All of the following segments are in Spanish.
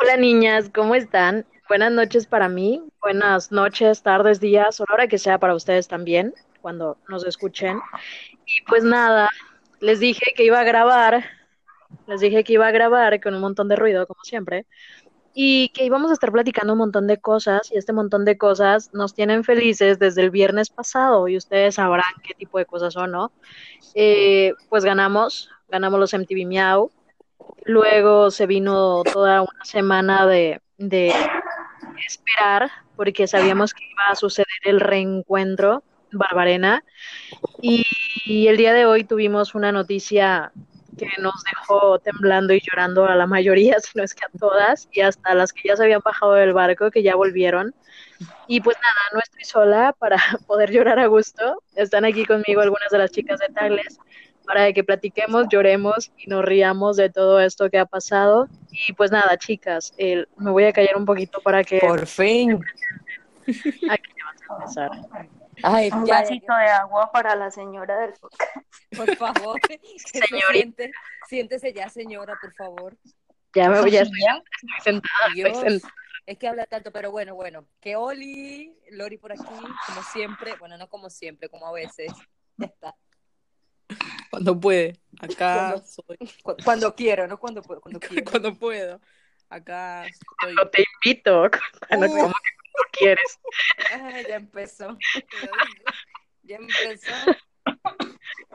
Hola niñas, ¿cómo están? Buenas noches para mí, buenas noches, tardes, días, o la hora que sea para ustedes también, cuando nos escuchen. Y pues nada, les dije que iba a grabar, les dije que iba a grabar con un montón de ruido, como siempre, y que íbamos a estar platicando un montón de cosas, y este montón de cosas nos tienen felices desde el viernes pasado, y ustedes sabrán qué tipo de cosas son, ¿no? Eh, pues ganamos, ganamos los MTV Miau, Luego se vino toda una semana de, de esperar, porque sabíamos que iba a suceder el reencuentro Barbarena. Y, y el día de hoy tuvimos una noticia que nos dejó temblando y llorando a la mayoría, si no es que a todas, y hasta las que ya se habían bajado del barco, que ya volvieron. Y pues nada, no estoy sola para poder llorar a gusto. Están aquí conmigo algunas de las chicas de Tagles para que platiquemos, lloremos y nos riamos de todo esto que ha pasado. Y pues nada, chicas, eh, me voy a callar un poquito para que... Por fin. Aquí vamos a empezar. Ay, un ya, vasito ya. de agua para la señora del podcast. Por favor. Señorita. siéntese ya, señora, por favor. Ya me voy, a estoy, estoy sentada. Dios, estoy sentada. Es que habla tanto, pero bueno, bueno. Que Oli, Lori por aquí, como siempre. Bueno, no como siempre, como a veces. Ya está. Cuando puede. Acá Cuando- soy. Cu- Cuando quiero, no cuando puedo, cuando quiero. Cuando puedo. Acá estoy. Cuando te invito, cuando Uh. como que no quieres. Ay, ya empezó. Ya empezó.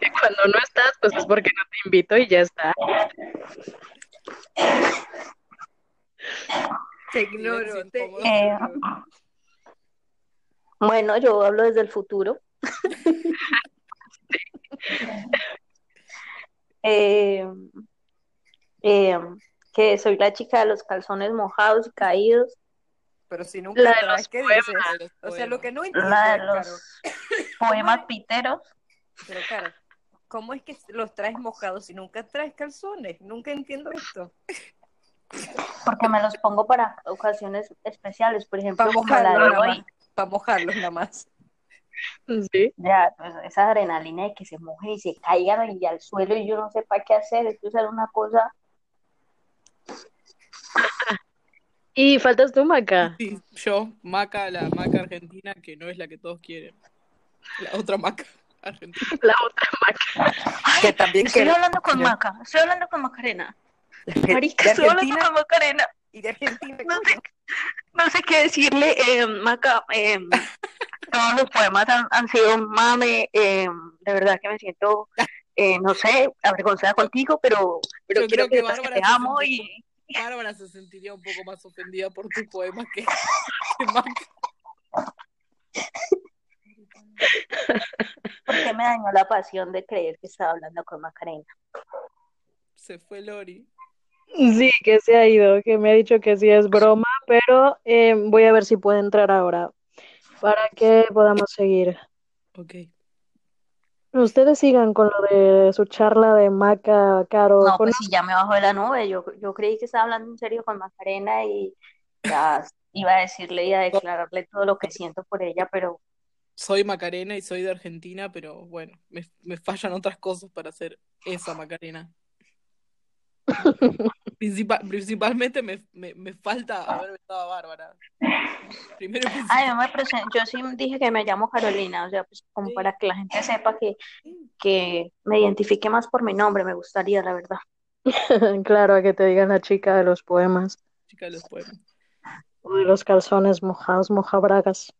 Y cuando no estás, pues es porque no te invito y ya está. Te ignoro, te incómodo. Eh, ignoro. Bueno, yo hablo desde el futuro. Eh, eh, que soy la chica de los calzones mojados y caídos, Pero si nunca La de traes, los ¿qué poemas. dices? O sea, lo que no entiendo, la de poemas piteros. pero Caro, ¿cómo es que los traes mojados si nunca traes calzones? Nunca entiendo esto. porque me los pongo para ocasiones especiales, por ejemplo, Para como la mojarlos de nada hoy. más. Para mojarlos nada más. Sí. Ya, pues esa adrenalina de que se mojen y se caigan y al suelo y yo no sepa qué hacer, esto es una cosa, Y faltas tú, Maca. Sí, yo, Maca, la Maca argentina, que no es la que todos quieren. La otra Maca argentina. La otra Maca. Que también estoy que hablando con. Maca, estoy hablando con Macarena, marica, estoy hablando con Macarena, y de Argentina. no sé, no sé qué decirle, eh, Maca, eh, todos los poemas han, han sido un mame, eh, de verdad que me siento, eh, no sé, avergonzada contigo, pero, pero Yo quiero creo que que te se amo sintió- y Bárbara se sentiría un poco más ofendida por tus poemas que, que Maca. ¿por qué me dañó la pasión de creer que estaba hablando con Macarena? Se fue Lori. Sí, que se ha ido, que me ha dicho que sí es broma, pero eh, voy a ver si puede entrar ahora para que podamos seguir. Ok. Ustedes sigan con lo de su charla de Maca, Caro. No, con- pues si ya me bajó de la nube, yo, yo creí que estaba hablando en serio con Macarena y ya iba a decirle y a declararle todo lo que siento por ella, pero Soy Macarena y soy de Argentina, pero bueno, me, me fallan otras cosas para ser esa Macarena. Principal- principalmente me, me, me falta haber besado a Bárbara. Primero Ay, no me presen- yo sí dije que me llamo Carolina, o sea, pues como Sí. para que la gente sepa que, que me identifique más por mi nombre, me gustaría, la verdad. Claro, a que te digan la chica de los poemas chica de los poemas. o de los calzones mojados, mojabragas.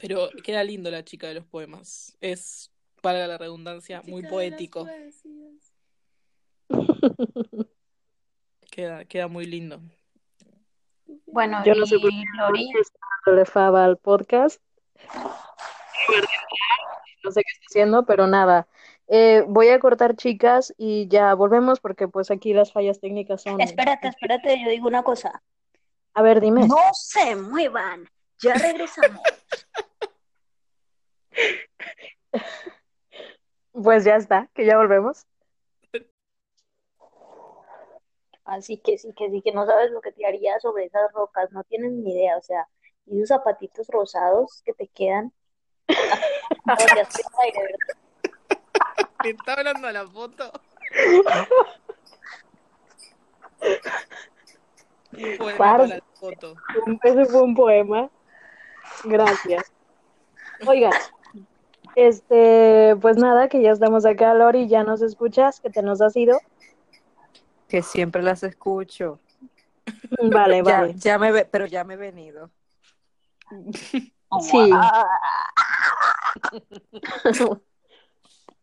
Pero queda lindo la chica de los poemas. Es, para la redundancia, muy poético. Queda, queda muy lindo. Bueno, Yo no sé por qué Lori, está dándole fava al podcast. No sé qué está haciendo, pero nada. Eh, voy a cortar, chicas, y ya volvemos porque pues aquí las fallas técnicas son... espérate, espérate, yo digo una cosa, A ver, dime. no se muevan, ya regresamos. Pues ya está, que ya volvemos. Así que sí, que sí, que no sabes lo que te haría sobre esas rocas, no tienes ni idea, o sea, y esos zapatitos rosados que te quedan. No, ya estoy al aire, ¿verdad? ¿Me está hablando a la foto? Un poema Parce. para la foto. Ese fue un poema. Gracias. Oigan, este, pues nada, que ya estamos acá, Lori, ya nos escuchas, que te nos has ido. Que siempre las escucho. Vale, Ya, vale. ya me ve, pero ya me he venido. Sí.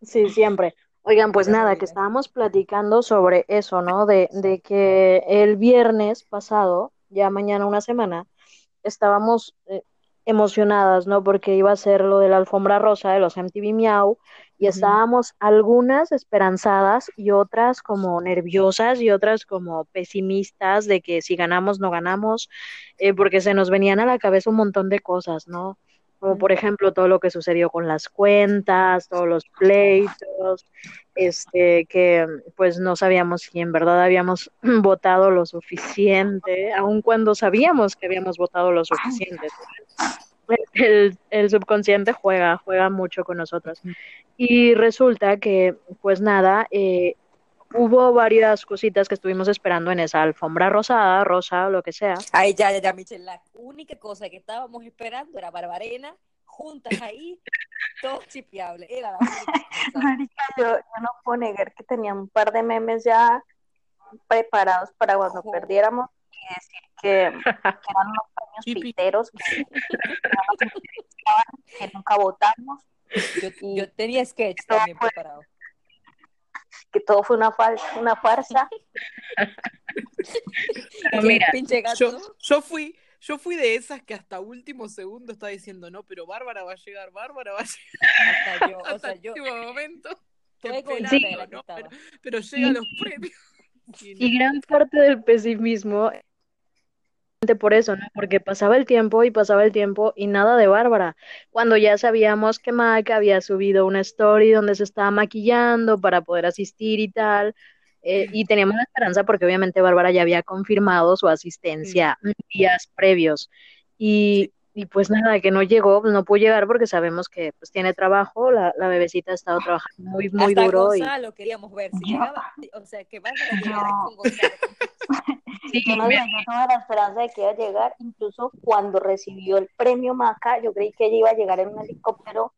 Sí, siempre. Oigan, pues nada, que estábamos platicando sobre eso, ¿no? De, de que el viernes pasado, ya mañana una semana, estábamos eh, emocionadas, ¿no? Porque iba a ser lo de la alfombra rosa de los MTV Miau y estábamos algunas esperanzadas y otras como nerviosas y otras como pesimistas de que si ganamos no ganamos, eh, porque se nos venían a la cabeza un montón de cosas, ¿no? Como por ejemplo todo lo que sucedió con las cuentas, todos los pleitos, este, que pues no sabíamos si en verdad habíamos votado lo suficiente, aun cuando sabíamos que habíamos votado lo suficiente. El, el subconsciente juega, juega mucho con nosotros. Y resulta que, pues nada, eh, hubo varias cositas que estuvimos esperando en esa alfombra rosada, rosa, lo que sea. Ay, ya, ya, ya, Michelle. La única cosa que estábamos esperando era Barbarena, juntas ahí, todo chipeable. Era la única yo, yo no puedo negar que tenía un par de memes ya preparados para cuando Ojo. perdiéramos y decir que, que eran unos premios piteros que, que nunca votamos, Yo, yo tenía sketch también preparado. Que todo fue una, fal- una farsa. Pero mira, pinche gato. Yo, yo fui, yo fui de esas que hasta último segundo estaba diciendo, no, pero Bárbara va a llegar, Bárbara va a llegar Hasta yo, o hasta sea, el yo. último momento. Pero, pero llegan los premios. Y no. Y gran parte del pesimismo por eso, ¿no? Porque pasaba el tiempo y pasaba el tiempo y nada de Bárbara. Cuando ya sabíamos que Maca había subido una story donde se estaba maquillando para poder asistir y tal, eh, y teníamos la esperanza porque obviamente Bárbara ya había confirmado su asistencia días previos. Y, y pues nada, que no llegó, no pudo llegar porque sabemos que pues tiene trabajo, la, la bebecita ha estado trabajando muy, muy Hasta duro y Gonzalo queríamos ver. Si Yo- llegaba, o sea, que Bárbara Yo- llegara con Gonzalo. sí, Yo no sé, yo tuve la esperanza de que iba a llegar, incluso cuando recibió el premio Maca, yo creí que ella iba a llegar en un helicóptero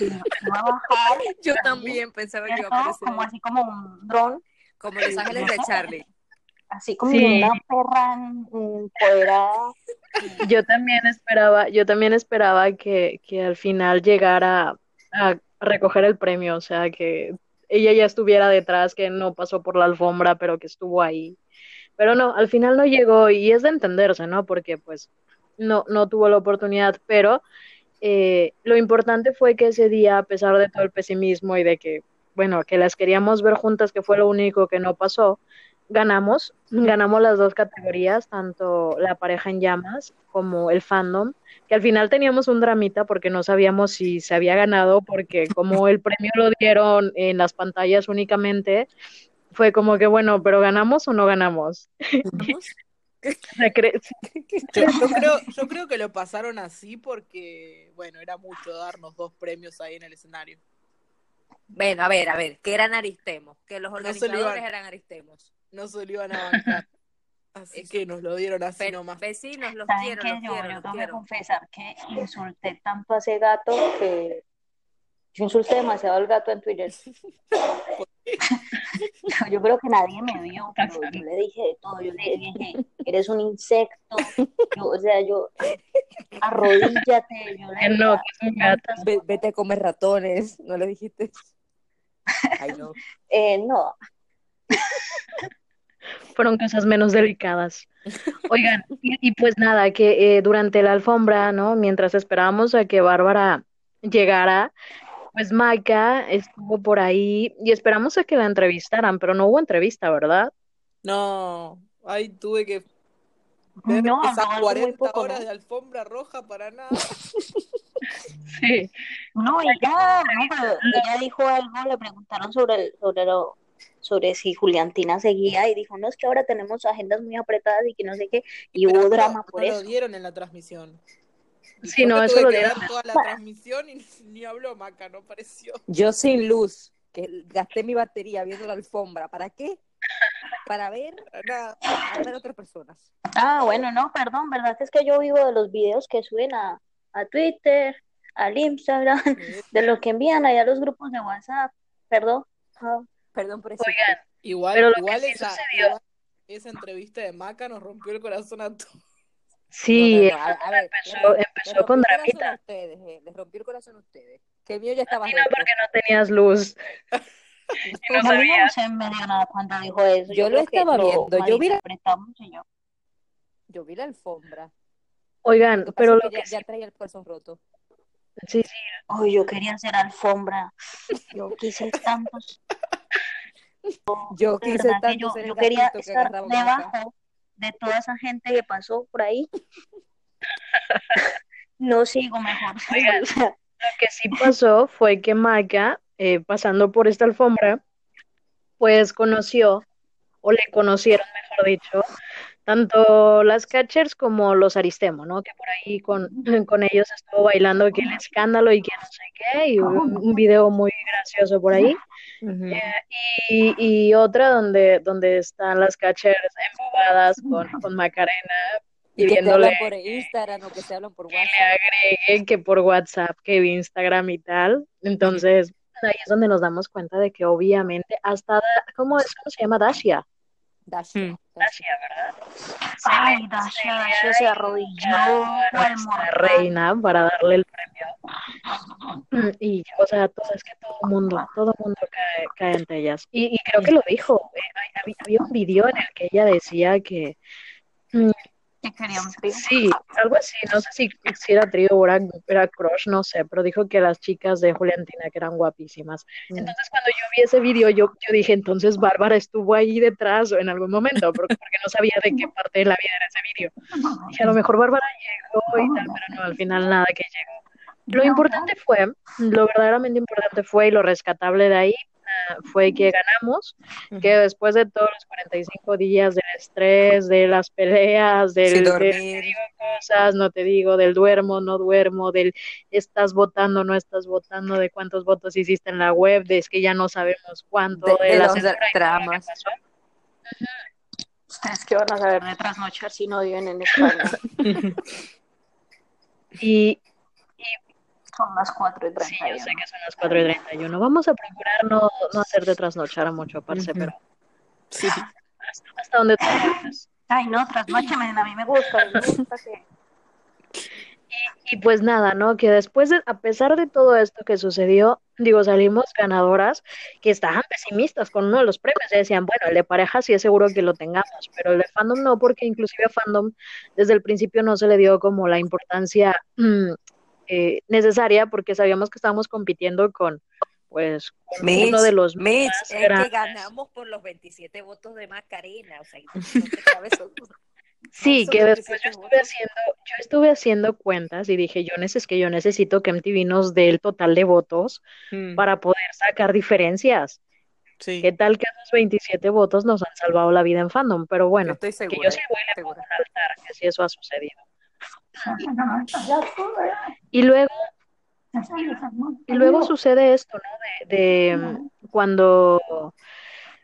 y iba a bajar, Yo también pensaba que iba a aparecer Como así como un dron, como Los Ángeles de Charlie. Así como Sí. una perra empoderada. Yo también esperaba, yo también esperaba que, que al final llegara a recoger el premio, o sea, que ella ya estuviera detrás, que no pasó por la alfombra, pero que estuvo ahí. Pero no, al final no llegó y es de entenderse, ¿no? Porque pues no, no tuvo la oportunidad, pero eh, lo importante fue que ese día, a pesar de todo el pesimismo y de que, bueno, que las queríamos ver juntas, que fue lo único que no pasó, ganamos, ganamos las dos categorías, tanto la pareja en llamas como el fandom, que al final teníamos un dramita porque no sabíamos si se había ganado, porque como el premio lo dieron en las pantallas únicamente, fue como que, bueno, pero ganamos o no ganamos. Yo creo, yo creo que lo pasaron así porque, bueno, era mucho darnos dos premios ahí en el escenario. Bueno, a ver, a ver, que eran Aristemos, que los organizadores iban- eran Aristemos. No se lo iban a bancar. Así Eso. que nos lo dieron así Pe- nomás. vecinos, los ¿Saben quiero, qué? los Yo, quiero, yo tengo que confesar que insulté tanto a ese gato que yo insulté demasiado al gato en Twitter. Yo, yo creo que nadie me vio, pero yo le dije de todo. Yo le dije, eres un insecto. Yo, o sea, yo, arrodíllate. Yo le que no, vete a comer ratones, ¿no le dijiste? Ay, no. Eh, no, fueron cosas menos delicadas. Oigan, y, y pues nada, que eh, durante la alfombra, ¿no? Mientras esperábamos a que Bárbara llegara, pues Maika estuvo por ahí y esperamos a que la entrevistaran, pero no hubo entrevista, ¿verdad? No, ahí tuve que ver no, esas habló algo muy 40 poco, horas ¿no? de alfombra roja para nada. Sí. No, ella, no, pero ella dijo algo, le preguntaron sobre el, sobre lo, sobre si Juliantina seguía y dijo, no, es que ahora tenemos agendas muy apretadas y que no sé qué, y Pero hubo no, drama por no eso. lo dieron en la transmisión. Sí, Yo no, eso lo dieron toda la transmisión y ni habló Maca, no apareció. Yo sin luz, que gasté mi batería viendo la alfombra. ¿Para qué? para ver, a ver otras personas. Ah, bueno, no, perdón, ¿verdad? Que es que yo vivo de los videos que suben a, a Twitter, al Instagram, de lo que envían allá a los grupos de WhatsApp. Perdón. Perdón por eso. Oigan, Igual, Pero lo que igual sí esa, sucedió- igual esa entrevista de Maca nos rompió el corazón a todos. sí, No, no, no, a- a ver, empezó- les- con dramita. a ustedes, eh, les rompió el corazón a ustedes. Que el mío ya estaba y no porque no tenías luz. Y no a mí no sabías. se me dio nada cuando dijo eso. Yo lo estaba viendo, yo vi la-. Yo vi la alfombra. Oigan, Lo pero lo que que ya, ya traía el corazón roto. sí, sí, Oh, yo quería hacer alfombra. Yo quise tantos. Yo quise verdad que tanto yo, ser el yo quería que estar debajo de toda esa gente que pasó por ahí. No sigo mejor. Oigan. Lo que sí pasó fue que Maca, eh, pasando por esta alfombra, pues conoció, o le conocieron, mejor dicho, tanto las catchers como los Aristemo, ¿no? Que por ahí con, con ellos estuvo bailando que el escándalo y que no sé qué, y hubo un, un video muy gracioso por ahí. Eh, y, y otra donde, donde están las catchers embobadas con, con Macarena, Y que te hablan por Instagram o que se hablan por que le WhatsApp. agregue que por WhatsApp, que Instagram y tal. Entonces, ahí es donde nos damos cuenta de que obviamente hasta, Da- ¿cómo es? ¿Cómo se llama? Dacia. Dasha, Mm. Dasha. ¿verdad? ay, Dasha, Dasha se arrodilló a nuestra reina para darle el premio. Mm, Y, o sea, todo, es que todo el mundo, todo el mundo cae, cae ante ellas. Y, y creo que lo dijo. eh, hay- había, había un video en el que ella decía que, mm, Que quería un trío. Sí, algo así, no sé si, si era trío o era, era crush, no sé, pero dijo que las chicas de Juliantina que eran guapísimas. Mm. Entonces cuando yo vi ese video, yo, yo dije, entonces Bárbara estuvo ahí detrás en algún momento, porque, porque no sabía de qué parte de la vida era ese video. Dije, a lo mejor Bárbara llegó y tal, pero no, al final nada que llegó. Lo importante fue, lo verdaderamente importante fue y lo rescatable de ahí ah, fue que ganamos, que después de todos los 45 días del estrés, de las peleas, del, Sin del dormir. cosas, no te digo, del duermo, no duermo, del estás votando, no estás votando, de cuántos votos hiciste en la web, de es que ya no sabemos cuánto, De- de, de la los censura y todo lo que dramas. pasó. Ustedes que van a saber de trasnochar si no viven en España. Y Son las 4 y sí, yo 31. sé que son las 4 y 31. Vamos a procurar no, no hacerte trasnochar mucho, parce, Ujú. pero Sí. hasta, hasta donde tú. Ay, no, trasnochame, a mí me gusta. Me gusta que... Y pues nada, ¿no? Que después de, a pesar de todo esto que sucedió, digo, salimos ganadoras que estaban pesimistas con uno de los premios. Y decían, bueno, el de pareja sí es seguro que lo tengamos, pero el de fandom no, porque inclusive a fandom desde el principio no se le dio como la importancia mm, eh, necesaria, porque sabíamos que estábamos compitiendo con, pues, con Mitch, uno de los Mitch, más es que grandes. ganamos por los 27 votos de Macarena. O sea, no te cabes. Sí, son que después 27 yo estuve votos. haciendo, yo estuve haciendo cuentas y dije, yo neces que yo necesito que MTV nos dé el total de votos Mm, para poder sacar diferencias. sí. ¿Qué tal que esos 27 votos nos han salvado la vida en fandom? Pero bueno, estoy que yo sí voy un altar, que si eso ha sucedido. Y luego, y luego sucede esto, ¿no? De, de mm, cuando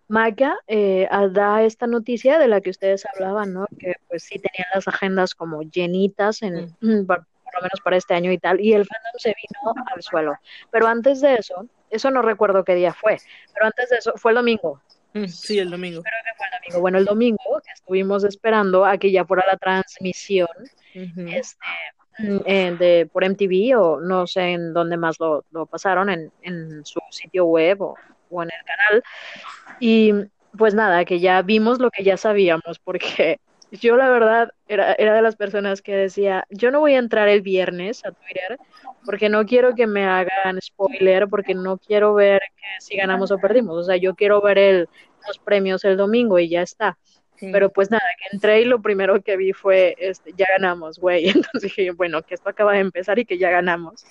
Maca eh, da esta noticia de la que ustedes hablaban, ¿no? Que pues sí tenían las agendas como llenitas en, por, por lo menos para este año y tal, y el fandom se vino al suelo. Pero antes de eso, eso no recuerdo qué día fue, pero antes de eso fue el domingo, Mm, sí, el domingo. que fue el domingo. Bueno, el domingo que estuvimos esperando a que ya fuera la transmisión Ujú. este, mm, eh, de, por MTV o no sé en dónde más lo, lo pasaron, en, en su sitio web o, o en el canal. Y pues nada, que ya vimos lo que ya sabíamos, porque yo la verdad era, era de las personas que decía, yo no voy a entrar el viernes a Twitter porque no quiero que me hagan spoiler, porque no quiero ver que si ganamos o perdimos. O sea, yo quiero ver el, los premios el domingo y ya está. Pero pues nada, que entré y lo primero que vi fue, este, ya ganamos, güey. Entonces dije, bueno, que esto acaba de empezar y que ya ganamos.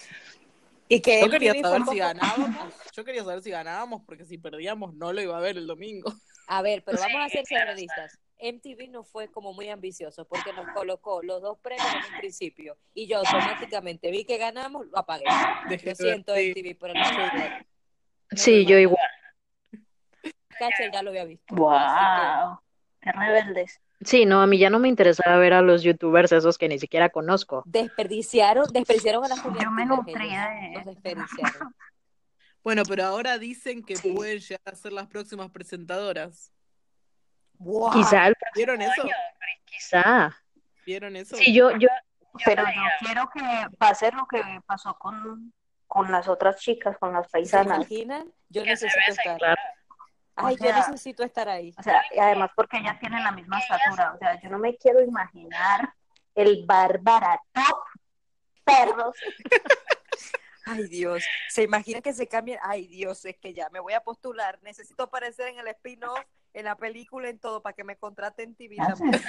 Y que Yo quería saber si ganábamos. Yo quería saber si ganábamos, porque si perdíamos no lo iba a ver el domingo. A ver, pero vamos a ser realistas. MTV no fue como muy ambicioso porque nos colocó los dos premios en un principio y yo automáticamente vi que ganamos, lo apagué. Lo siento, sí. MTV, pero no, no, Sí, yo igual. Catcher ya lo había visto. Wow, qué rebeldes. Sí, no, a mí ya no me interesaba ver a los youtubers esos que ni siquiera conozco. desperdiciaron, desperdiciaron a las Yo me ellos. de- Los desperdiciaron. Bueno, pero ahora dicen que Sí. pueden llegar a ser las próximas presentadoras. Wow. Quizá el ¿Vieron eso? quizá. ¿Vieron eso? Sí, yo, yo, Pero yo quiero que pase lo que pasó con, con las otras chicas, con las ¿Se paisanas. imaginan? Yo se necesito estar. claro. Ay, O sea, yo necesito estar ahí. O sea, y además porque ellas tienen la misma estatura. O sea, yo no me quiero imaginar el barbarato perros. Ay, Dios. ¿Se imagina que se cambien? Ay, Dios, es que ya me voy a postular. Necesito aparecer en el spin-off, en la película, en todo, para que me contraten en TV también.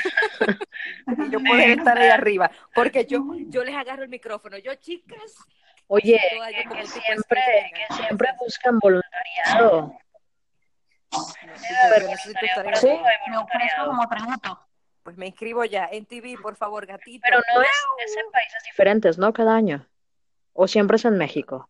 Y yo poder estar ahí arriba. Porque yo, yo les agarro el micrófono. Yo, chicas. Oye, yo que, siempre, que siempre buscan voluntariado. Yo Sí, todo. me ofrezco como tributo. Pues me inscribo ya en TV, por favor, gatito. Pero no es, es en países diferentes, ¿no? Cada año. O siempre es en México.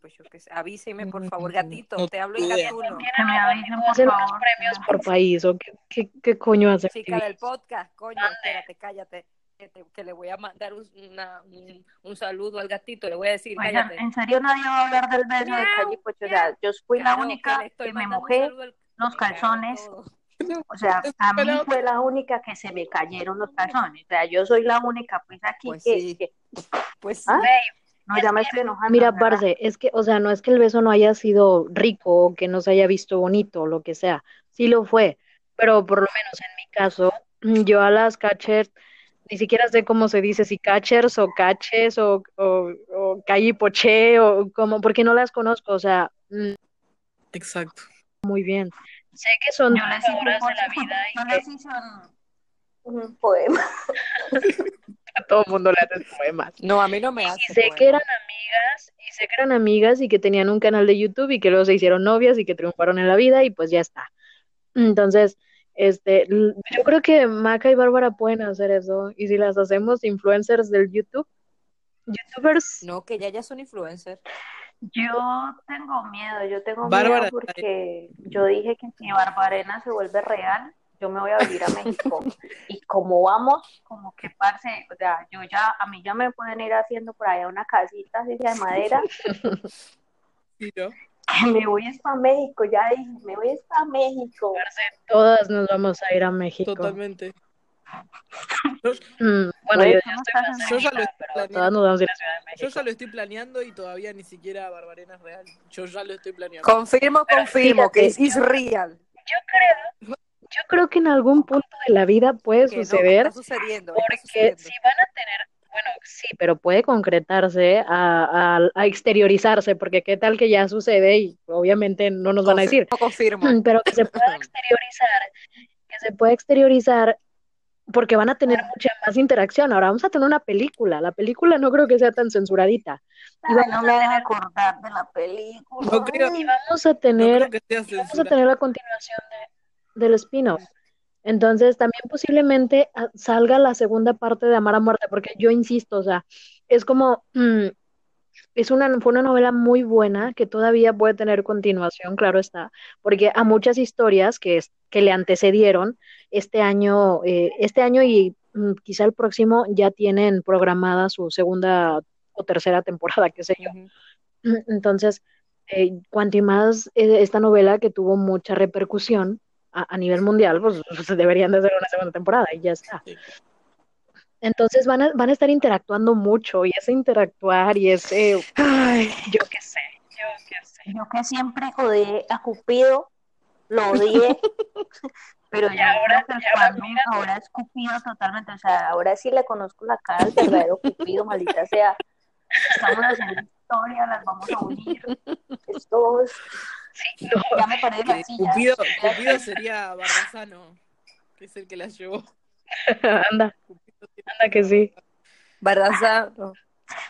Ah, Pues yo qué sé, avíseme, por favor, gatito. no te hablo en gatuno. Que me avisen, por unos favor. premios por país, o qué, qué, qué coño hace Chica del podcast, coño, espérate, cállate. Que, te- que le voy a mandar un, una- un, un saludo al gatito, le voy a decir, Oigan, cállate. en serio nadie va a hablar del beso de Miau, Callipocho. O sea, yo fui la Claro, única le estoy que me mojé al- los calzones. O sea, a mí fue la única que se me cayeron los calzones. O sea, yo soy la única, pues aquí Pues que, sí. que- Pues sí. No, ya me estoy enojando. Mira, ¿verdad? Parce, es que, o sea, no es que el beso no haya sido rico o que no se haya visto bonito o lo que sea. Sí lo fue, pero por lo menos en mi caso, yo a las catchers ni siquiera sé cómo se dice, si catchers o caches o, o, o callipoche o como, porque no las conozco, o sea, mm, Exacto. muy bien. Sé que son un trabajadoras de la vida y les hice un, un poema. a todo el mundo le hacen poemas. No, a mí no me Y hace. sé que eran amigas, y sé que eran amigas y que tenían un canal de YouTube y que luego se hicieron novias y que triunfaron en la vida y pues ya está. Entonces, este, yo creo que Maca y Bárbara pueden hacer eso. Y si las hacemos influencers del YouTube, YouTubers, No, que ya ya son influencers. Yo tengo miedo, yo tengo Bárbara, miedo porque yo dije que si Barbarena se vuelve real, yo me voy a vivir a México. Y como vamos, como que parce, o sea, yo ya, a mí ya me pueden ir haciendo por allá una casita así de madera, ¿no? que me voy para México, ya dije, me voy para México. todas nos vamos a ir a México. Totalmente. Mm, bueno, yo, ¿cómo yo Yo ya estoy pero planeando. todas nos vamos a ir a Ciudad de Yo México. ya lo estoy planeando y todavía ni siquiera Barbarena es real. Yo ya lo estoy planeando. Confirmo, confirmo fíjate. que es real. Yo creo, yo creo que en algún punto de la vida puede Que no, suceder. está sucediendo. está Porque sucediendo. si van a tener, bueno, sí, pero puede concretarse a, a- a exteriorizarse, porque qué tal que ya sucede y obviamente no nos van a decir, Confirmo, confirmo. pero que se pueda exteriorizar, que se pueda exteriorizar porque van a tener mucha más interacción. Ahora vamos a tener una película, la película no creo que sea tan censuradita. Y vamos, no me hagas acordar de la película. No creo, y vamos a no tener creo que sea y vamos a tener la continuación de, del spin-off. Entonces, también posiblemente ah, salga la segunda parte de Amar a Muerte, porque yo insisto, o sea, es como, mm, es una, fue una novela muy buena que todavía puede tener continuación, claro está, porque a muchas historias que, es- que le antecedieron este año, eh, este año y mm, quizá el próximo ya tienen programada su segunda o tercera temporada, qué sé yo. Entonces, eh, cuanto más eh, esta novela que tuvo mucha repercusión a, a nivel mundial, pues, pues, deberían de hacer una segunda temporada y ya está. Sí. Entonces van a, van a estar interactuando mucho y ese interactuar y ese, Ay, yo qué sé, yo qué sé. Yo que siempre odié a Cupido, lo odié, pero Y ya ahora- ahora ahora es Cupido totalmente, o sea, ahora sí le conozco la cara al verdadero Cupido, maldita sea. Estamos haciendo historia, las vamos a unir. Esto es- Sí, no, ya me paré de la Que silla. Cupido, Cupido sería Barbazano, que es el que las llevó. anda, anda que sí. Bardazano,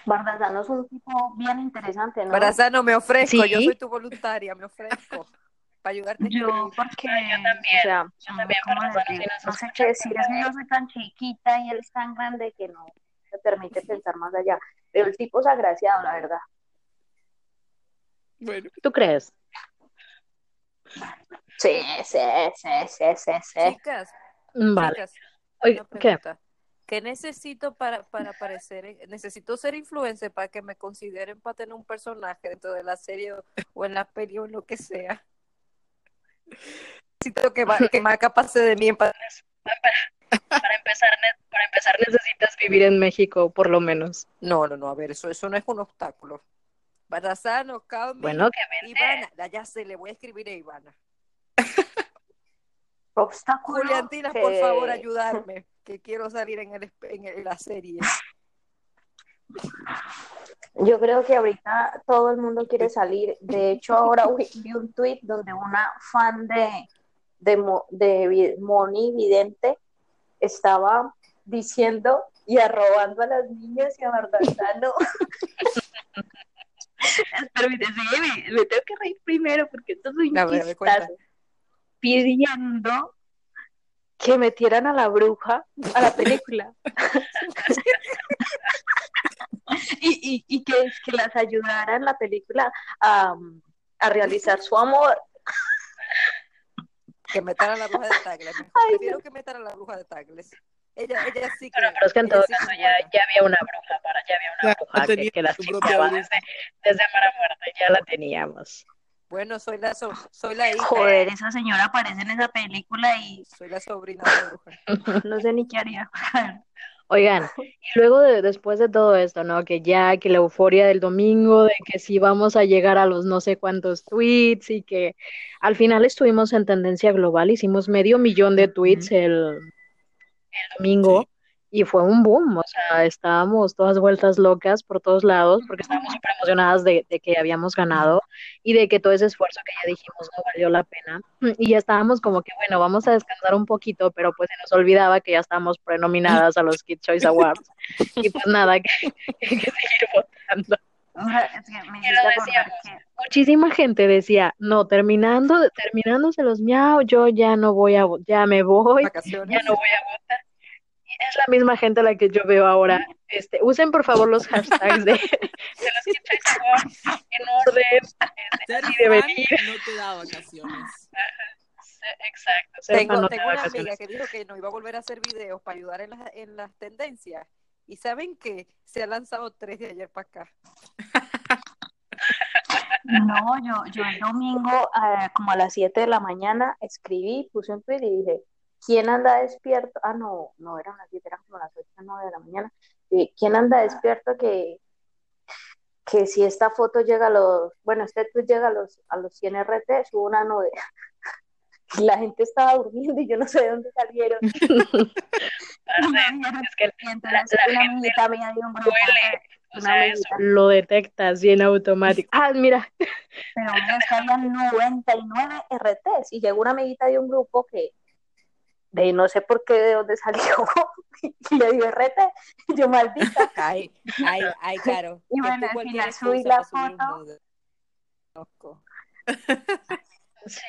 Bardazano es un tipo bien interesante, ¿no? Bardazano, me ofrezco, Sí. yo soy tu voluntaria, me ofrezco para ayudarte. Yo, porque, yo también, o sea, yo también, no sé qué decir, es que yo soy tan chiquita y él es tan grande que no me permite pensar más allá. Pero el tipo es agraciado, la verdad. Bueno, ¿Tú crees? Sí, sí, sí, sí, sí, sí. Chicas, Vale. chicas, Oye, una ¿qué? pregunta. ¿Qué necesito para, para aparecer? en- necesito ser influencer para que me consideren para tener un personaje dentro de la serie o, o en la peli o en lo que sea. Necesito que, que Maca pase de mí en pa- Para empezar, para empezar necesitas vivir en México, por lo menos. No, no, no, a ver, eso, eso no es un obstáculo. Barazano, Calmi, Bueno, que. Ivana, ya, sé, le voy a escribir a Ivana. Obstáculo Juliantina, que- por favor, ayudarme, que quiero salir en, el, en, la serie. Yo creo que ahorita todo el mundo quiere salir. De hecho, ahora vi un tweet donde una fan de, de, de Moni Vidente estaba diciendo y arrobando a las niñas y a Bardazano. Permíteme, me, me tengo que reír primero porque esto es un cuenta. chistazo. Pidiendo que metieran a la bruja a la película. y, y, y que, que las ayudara en la película a, a realizar su amor. Que metan a la bruja de Tagles. Ay, Prefiero que metan a la bruja de Tagles. Ella, ella sí que. Bueno, pero es que en todo sí caso ya, ya había una bruja para, ya había una bruja que, que las chingaba desde, desde Mara Muerte, ya la teníamos. Bueno, soy la, so- soy la hija. Joder, esa señora aparece en esa película y Soy la sobrina de la bruja. no sé ni qué haría. Oigan, y luego de, después de todo esto, ¿no? Que ya, que la euforia del domingo, de que sí vamos a llegar a los no sé cuántos tweets y que al final estuvimos en tendencia global, hicimos medio millón de tweets el, el domingo y fue un boom, o sea, estábamos todas vueltas locas por todos lados porque estábamos súper emocionadas de, de que habíamos ganado y de que todo ese esfuerzo que ya dijimos no valió la pena y ya estábamos como que, bueno, vamos a descansar un poquito, pero pues se nos olvidaba que ya estábamos prenominadas a los Kids Choice Awards y pues nada, que, que hay que seguir votando. Es que decíamos. que Muchísima gente decía, no, terminando, terminándose los miau, yo ya no voy a, ya me voy, Vacaciones. ya no voy a votar. Y es la misma gente a la que yo veo ahora. Este, usen por favor los hashtags de, de los Awards en orden, Ser así de venir. no te da vacaciones. Exacto. ser Tengo, no tengo una vacaciones. amiga que dijo que no iba a volver a hacer videos para ayudar en las, en las tendencias. Y saben que se ha lanzado tres de ayer para acá. No, yo, yo el domingo, ah, como a las 7 de la mañana, escribí, puse un tweet y dije, ¿quién anda despierto? Ah, no, no eran las 7, eran como las 8 o 9 de la mañana. Eh, ¿quién anda despierto que, que si esta foto llega a los, bueno, este tweet llega a los, a los 100 RT, subo una nube. Y la gente estaba durmiendo y yo no sé de dónde salieron. Es que Y entonces La- la una amiguita mía de un grupo, o sea, eso lo detectas y en automático. Ah, mira, pero que habían 99 RTs y llegó una amiguita de un grupo que de no sé por qué de dónde salió y le dio RT y yo maldita Ay, ay, ay, Caro. Y bueno, al final subí la foto. sí,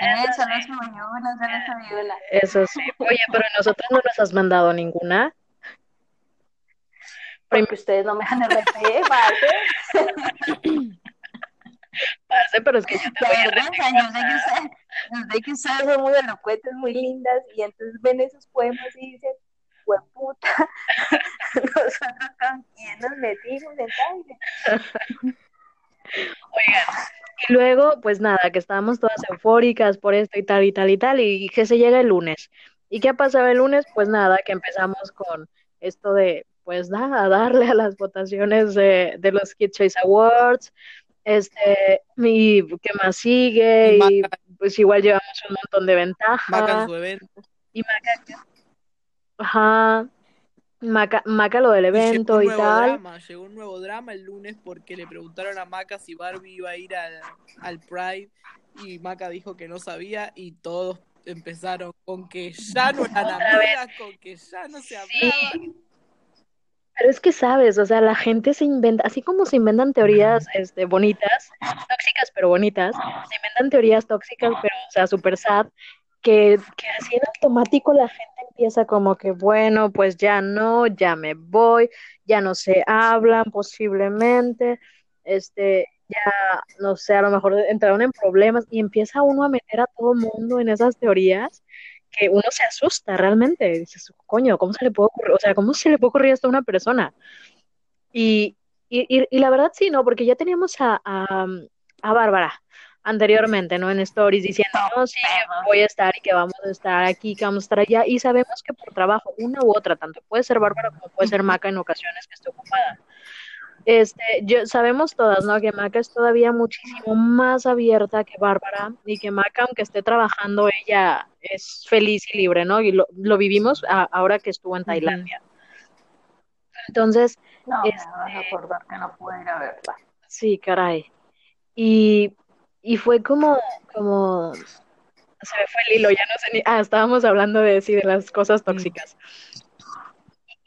e- eso eso no sí, soy yo no una eso sí. Oye, pero nosotros no nos has mandado ninguna. porque ustedes no me dan RT parce Parce, pero es que yo te vergüenza yo sé que ustedes yo sé que ustedes son muy elocuentes muy lindas y entonces ven esos poemas y dicen puta nosotros con quién nos metimos en baile Oigan, y luego, pues nada, que estábamos todas eufóricas por esto y tal y tal y tal, y que se llega el lunes. ¿Y qué ha pasado el lunes? Pues nada, que empezamos con esto de, pues nada, darle a las votaciones de, de los Kid Choice Awards, este, y qué más sigue, Y pues igual llevamos un montón de ventaja. Maca su evento. Y Maca, ajá, Maca, Maca lo del Y llegó evento un y nuevo tal. drama, llegó un nuevo drama el lunes porque le preguntaron a Maca si Barbie iba a ir al, al Pride y Maca dijo que no sabía y todos empezaron con que ya no eran amigas, con que ya no se hablaban. Pero es que sabes, o sea, la gente se inventa, así como se inventan teorías este, bonitas, tóxicas pero bonitas, se inventan teorías tóxicas pero, o sea, súper sad, que, que así en automático la gente empieza como que, bueno, pues ya no, ya me voy, ya no se hablan posiblemente, este, ya, no sé, a lo mejor entraron en problemas y empieza uno a meter a todo mundo en esas teorías que uno se asusta realmente. Dices, coño, ¿cómo se le puede ocurrir? O sea, ¿cómo se le puede ocurrir esto a una persona? Y, y, y, y la verdad sí, ¿no? Porque ya teníamos a, a, a Bárbara anteriormente, ¿no? En stories diciendo, no, sí, voy a estar y que vamos a estar aquí, que vamos a estar allá. Y sabemos que por trabajo, una u otra, tanto puede ser Bárbara como puede ser Maca en ocasiones que esté ocupada. Este, yo, sabemos todas, ¿no? Que Maca es todavía muchísimo más abierta que Bárbara y que Maca, aunque esté trabajando, ella es feliz y libre, ¿no? Y lo, lo vivimos a, ahora que estuvo en Tailandia. Entonces, No, este, me vas a acordar que no pude ir a verla. sí, caray. Y, y fue como, como, se me fue el hilo, ya no sé ni, ah, estábamos hablando de, sí, de las cosas tóxicas.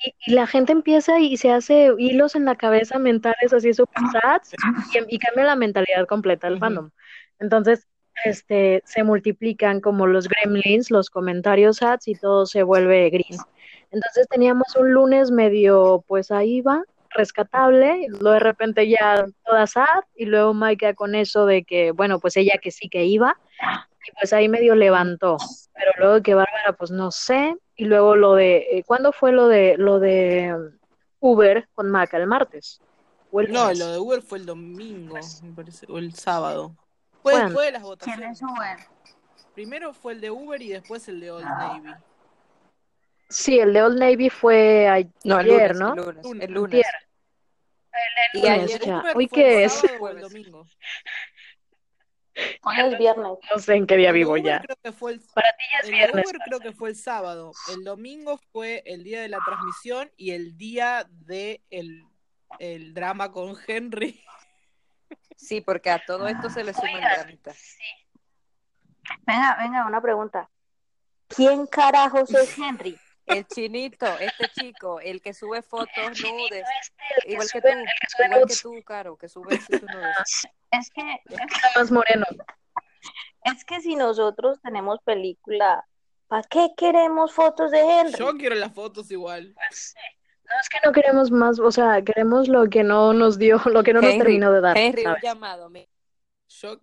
Y, y la gente empieza y se hace hilos en la cabeza mentales así súper sads y, y cambia la mentalidad completa del fandom. Entonces, este, se multiplican como los gremlins, los comentarios ads y todo se vuelve gris. Entonces teníamos un lunes medio, pues ahí va, rescatable, y luego de repente ya toda sad y luego Maika con eso de que, bueno, pues ella que sí que iba y pues ahí medio levantó, pero luego que Bárbara, pues no sé, y luego lo de, eh, ¿cuándo fue lo de, lo de um, Uber con Maca? ¿El martes? ¿O el No, lo de Uber fue el domingo, me parece, o el sábado. Fue ¿Cuándo? después de las ¿Quién votaciones. es Uber? Primero fue el de Uber y después el de Old Navy. Sí, el de Old Navy fue ayer, No, el lunes, ¿no? el lunes, Lunes. el lunes. Antier. Y ayer ya. Uber ¿Hoy fue el qué es? sábado o el domingo. Hoy es viernes. No sé en qué día vivo ya. creo que fue el, Para ti ya es el viernes. Uber creo que fue el sábado. El domingo fue el día de la transmisión y el día de el, el drama con Henry. Sí, porque a todo esto se le suma el dramita. Venga, venga, una pregunta. ¿Quién carajos es Henry? El chinito, este chico, el que sube fotos nudes, Este, el igual que sube- tú, el que sube igual que nudes. tú, Caro, que sube sus nudes. Es que, Está más moreno. es que si nosotros tenemos película, ¿para qué queremos fotos de Henry? Yo quiero las fotos igual. Pues, no es que no queremos más, o sea, queremos lo que no nos dio, lo que no nos terminó de dar, Henry, un llamado. me- Yo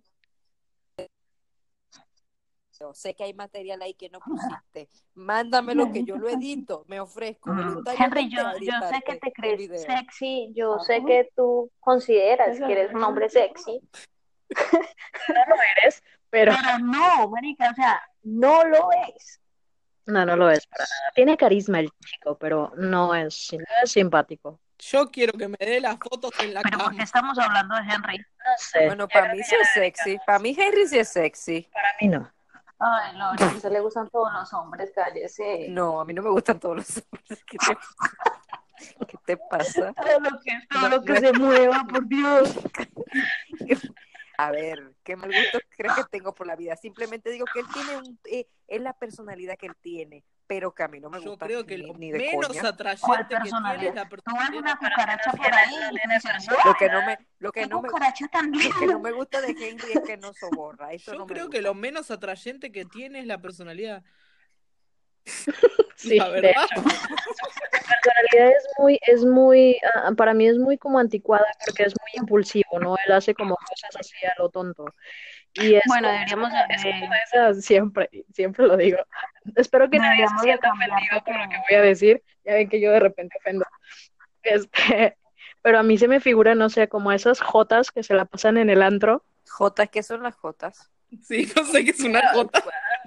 Sé que hay material ahí que no pusiste. Mándamelo que yo lo edito. Me ofrezco Henry, voluntariamente yo, yo sé que te crees sexy, yo sé que tú consideras que eres un hombre sexy, No lo eres, pero pero no, marica, o sea, no lo es. no, no lo es para nada. Tiene carisma el chico, pero no es, no es simpático. Yo quiero que me dé las fotos en la Pero ¿por qué estamos hablando de Henry? No sé, Bueno, para mí sí es sexy. Para mí Henry sí es sexy. para mí no. Ay, Lori, a usted le gustan todos los hombres, cállese. No, a mí no me gustan todos los hombres. ¿Qué te, ¿Qué te pasa? Todo lo que, todo No, lo que no. se mueva, por Dios. A ver, ¿qué mal gusto crees que tengo por la vida? Simplemente digo que él tiene un, eh, es la personalidad que él tiene, pero que a mí no me Yo gusta creo que ni, lo ni de menos coña. ¿Cuál atrayente que tiene personalidad? es la Tú personalidad. una cucaracha por ahí tú Lo que no me, lo que no me, lo que no me gusta de Henry es que no soborra. Eso Yo no creo que lo menos atrayente que tiene es la personalidad. Sí, la de verdad. personalidad es muy, es muy, ah, para mí es muy como anticuada porque es muy impulsivo, ¿no? Él hace como cosas así a lo tonto. Y es Bueno, deberíamos es de- como esa, siempre, siempre lo digo. Espero que nadie se sienta ofendido por lo que voy a decir. Ya ven que yo de repente ofendo. Este, pero a mí se me figura, no sé, como esas jotas que se la pasan en el antro. Jotas, ¿qué son las jotas? Sí, no sé qué es una jota.